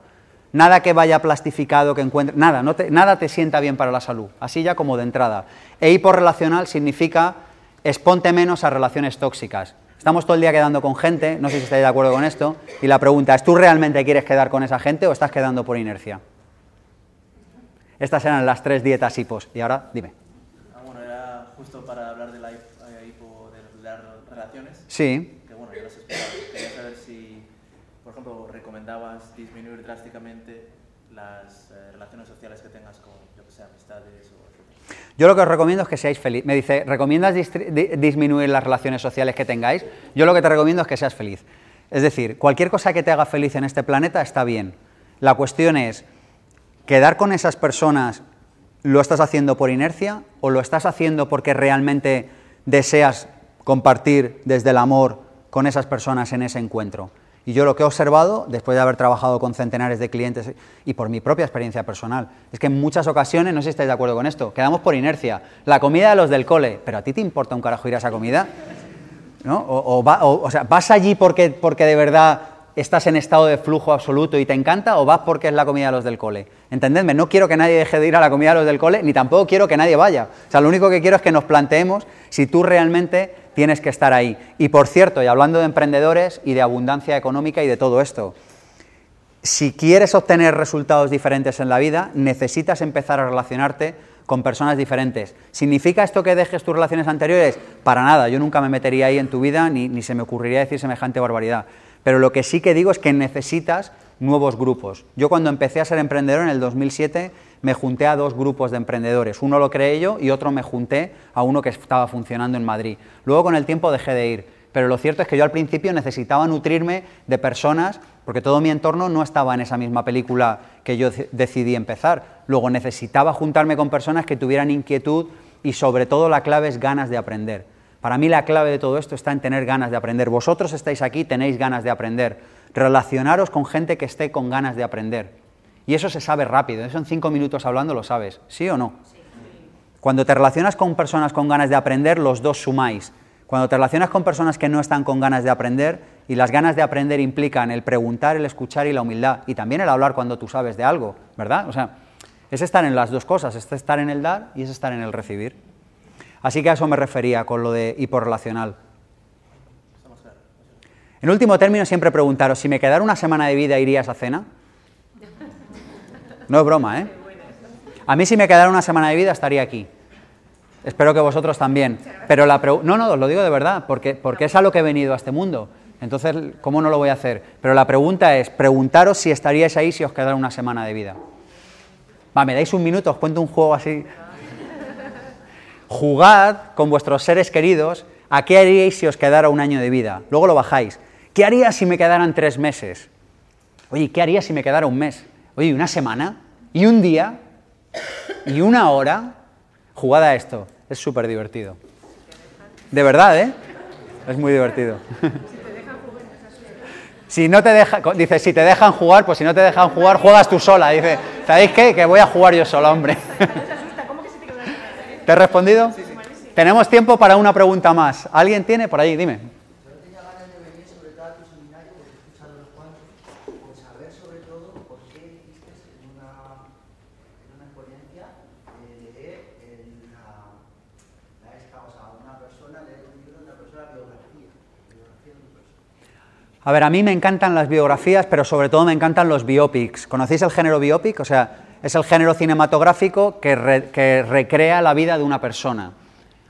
nada que vaya plastificado, que encuentre, nada, nada te sienta bien para la salud, así ya como de entrada. E hiporrelacional significa exponte menos a relaciones tóxicas. Estamos todo el día quedando con gente, no sé si estáis de acuerdo con esto, y la pregunta es, ¿tú realmente quieres quedar con esa gente o estás quedando por inercia? Estas eran las tres dietas hipos, y ahora dime. Ah, bueno, era justo para hablar de la eh, hipo, de las relaciones. Sí. Que bueno, ya las Quería saber si, por ejemplo, recomendabas disminuir drásticamente las eh, relaciones sociales que tengas con, yo que sé, amistades o? Yo lo que os recomiendo es que seáis felices. Me dice, ¿recomiendas di- disminuir las relaciones sociales que tengáis? Yo lo que te recomiendo es que seas feliz. Es decir, cualquier cosa que te haga feliz en este planeta está bien. La cuestión es, ¿quedar con esas personas lo estás haciendo por inercia o lo estás haciendo porque realmente deseas compartir desde el amor con esas personas en ese encuentro? Y yo lo que he observado, después de haber trabajado con centenares de clientes y por mi propia experiencia personal, es que en muchas ocasiones, no sé si estáis de acuerdo con esto, quedamos por inercia. La comida de los del cole, pero ¿a ti te importa un carajo ir a esa comida? ¿No? O, o va- o- o sea, ¿vas allí porque, porque de verdad estás en estado de flujo absoluto y te encanta o vas porque es la comida de los del cole? Entendedme, no quiero que nadie deje de ir a la comida de los del cole, ni tampoco quiero que nadie vaya. O sea, lo único que quiero es que nos planteemos si tú realmente tienes que estar ahí. Y por cierto, y hablando de emprendedores y de abundancia económica y de todo esto, si quieres obtener resultados diferentes en la vida, necesitas empezar a relacionarte con personas diferentes. ¿Significa esto que dejes tus relaciones anteriores? Para nada, yo nunca me metería ahí en tu vida ni, ni se me ocurriría decir semejante barbaridad. Pero lo que sí que digo es que necesitas nuevos grupos. Yo cuando empecé a ser emprendedor en el 2007 me junté a dos grupos de emprendedores. Uno lo creé yo y otro me junté a uno que estaba funcionando en Madrid. Luego con el tiempo dejé de ir. Pero lo cierto es que yo al principio necesitaba nutrirme de personas, porque todo mi entorno no estaba en esa misma película que yo decidí empezar. Luego necesitaba juntarme con personas que tuvieran inquietud y sobre todo la clave es ganas de aprender. Para mí la clave de todo esto está en tener ganas de aprender. Vosotros estáis aquí, tenéis ganas de aprender. Relacionaros con gente que esté con ganas de aprender. Y eso se sabe rápido, eso en cinco minutos hablando lo sabes, ¿sí o no? Cuando te relacionas con personas con ganas de aprender, los dos sumáis. Cuando te relacionas con personas que no están con ganas de aprender, y las ganas de aprender implican el preguntar, el escuchar y la humildad, y también el hablar cuando tú sabes de algo, ¿verdad? O sea, es estar en las dos cosas, es estar en el dar y es estar en el recibir. Así que a eso me refería con lo de hiporrelacional. En último término, siempre preguntaros, si me quedara una semana de vida, ¿irías a cena? No es broma, ¿eh? A mí si me quedara una semana de vida estaría aquí. Espero que vosotros también. Pero la no, no, os lo digo de verdad, porque, porque es a lo que he venido a este mundo. Entonces, ¿cómo no lo voy a hacer? Pero la pregunta es, preguntaros si estaríais ahí si os quedara una semana de vida. Va, me dais un minuto, os cuento un juego así. Jugad con vuestros seres queridos a qué haríais si os quedara un año de vida. Luego lo bajáis. ¿Qué haría si me quedaran tres meses? Oye, ¿qué haría si me quedara un mes? Oye, ¿y una semana? ¿Y un día? ¿Y una hora? Jugad a esto. Es súper divertido. De verdad, ¿eh? Es muy divertido. Si no te deja, dice, si te dejan jugar, pues si no te dejan jugar, juegas tú sola. Dice, ¿sabéis qué? Que voy a jugar yo sola, hombre. ¿Te he respondido? Tenemos tiempo para una pregunta más. ¿Alguien tiene por ahí? Dime. Yo tenía ganas de venir sobre todo a tu seminario, porque he escuchado unos cuantos, por saber sobre todo por qué hiciste en una, en una exponencia eh, leer en la, la esta, o sea, una persona, leer un libro de una persona, biografía, biografía de una persona. A ver, a mí me encantan las biografías, pero sobre todo me encantan los biopics. ¿Conocéis el género biopic? O sea, es el género cinematográfico que, que recrea la vida de una persona.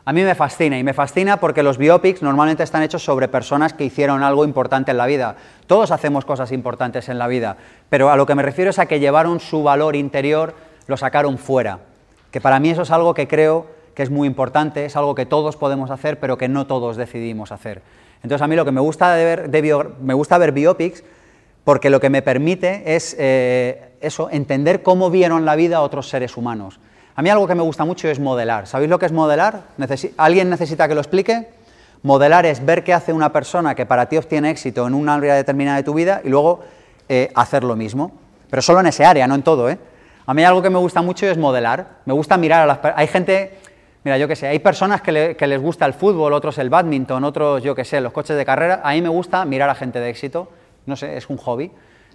A mí me fascina y me fascina porque los biopics normalmente están hechos sobre personas que hicieron algo importante en la vida. Todos hacemos cosas importantes en la vida, pero a lo que me refiero es a que llevaron su valor interior, lo sacaron fuera. Que para mí eso es algo que creo que es muy importante, es algo que todos podemos hacer, pero que no todos decidimos hacer. Entonces a mí lo que me gusta, de ver, me gusta ver biopics porque lo que me permite es eh, eso, entender cómo vieron la vida otros seres humanos. A mí algo que me gusta mucho es modelar. ¿Sabéis lo que es modelar? ¿Alguien necesita que lo explique? Modelar es ver qué hace una persona que para ti obtiene éxito en una área determinada de tu vida y luego eh, hacer lo mismo. Pero solo en ese área, no en todo. ¿eh? A mí algo que me gusta mucho es modelar. Me gusta mirar a las personas. Hay gente, mira, yo qué sé, hay personas que, le- que les gusta el fútbol, otros el badminton, otros, yo qué sé, los coches de carrera. A mí me gusta mirar a gente de éxito. No sé, es un hobby.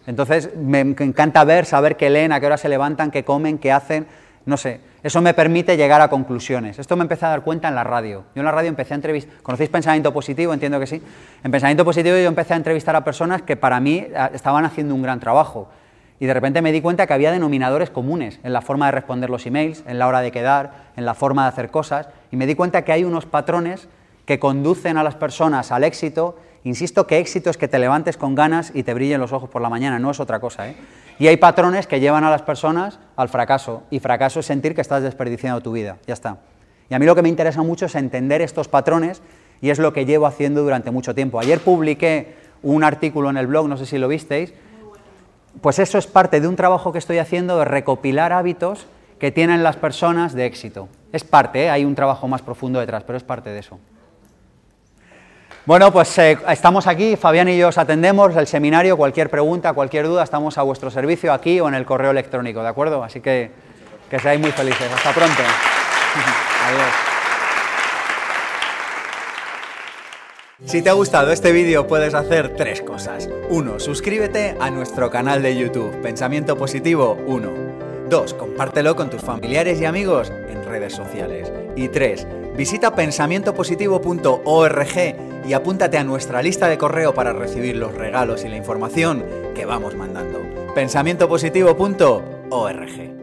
Entonces me encanta ver, saber qué leen, a qué hora se levantan, qué comen, qué hacen. No sé, eso me permite llegar a conclusiones. Esto me empecé a dar cuenta en la radio. Yo en la radio empecé a entrevistar. ¿Conocéis pensamiento positivo? Entiendo que sí. En pensamiento positivo yo empecé a entrevistar a personas que para mí ah, estaban haciendo un gran trabajo. Y de repente me di cuenta que había denominadores comunes en la forma de responder los emails, en la hora de quedar, en la forma de hacer cosas. Y me di cuenta que hay unos patrones que conducen a las personas al éxito Insisto que éxito es que te levantes con ganas y te brillen los ojos por la mañana, no es otra cosa. ¿eh? Y hay patrones que llevan a las personas al fracaso, y fracaso es sentir que estás desperdiciando tu vida, ya está. Y a mí lo que me interesa mucho es entender estos patrones y es lo que llevo haciendo durante mucho tiempo. Ayer publiqué un artículo en el blog, no sé si lo visteis, pues eso es parte de un trabajo que estoy haciendo de recopilar hábitos que tienen las personas de éxito. Es parte, ¿eh? hay un trabajo más profundo detrás, pero es parte de eso. Bueno, pues eh, estamos aquí, Fabián y yo os atendemos, el seminario, cualquier pregunta, cualquier duda, estamos a vuestro servicio aquí o en el correo electrónico, ¿de acuerdo? Así que que seáis muy felices. Hasta pronto. (laughs) Adiós. Si te ha gustado este vídeo puedes hacer tres cosas. 1. Suscríbete a nuestro canal de YouTube, Pensamiento Positivo 1. 2. Compártelo con tus familiares y amigos en redes sociales. Y 3. Visita pensamientopositivo.org y apúntate a nuestra lista de correo para recibir los regalos y la información que vamos mandando. pensamientopositivo.org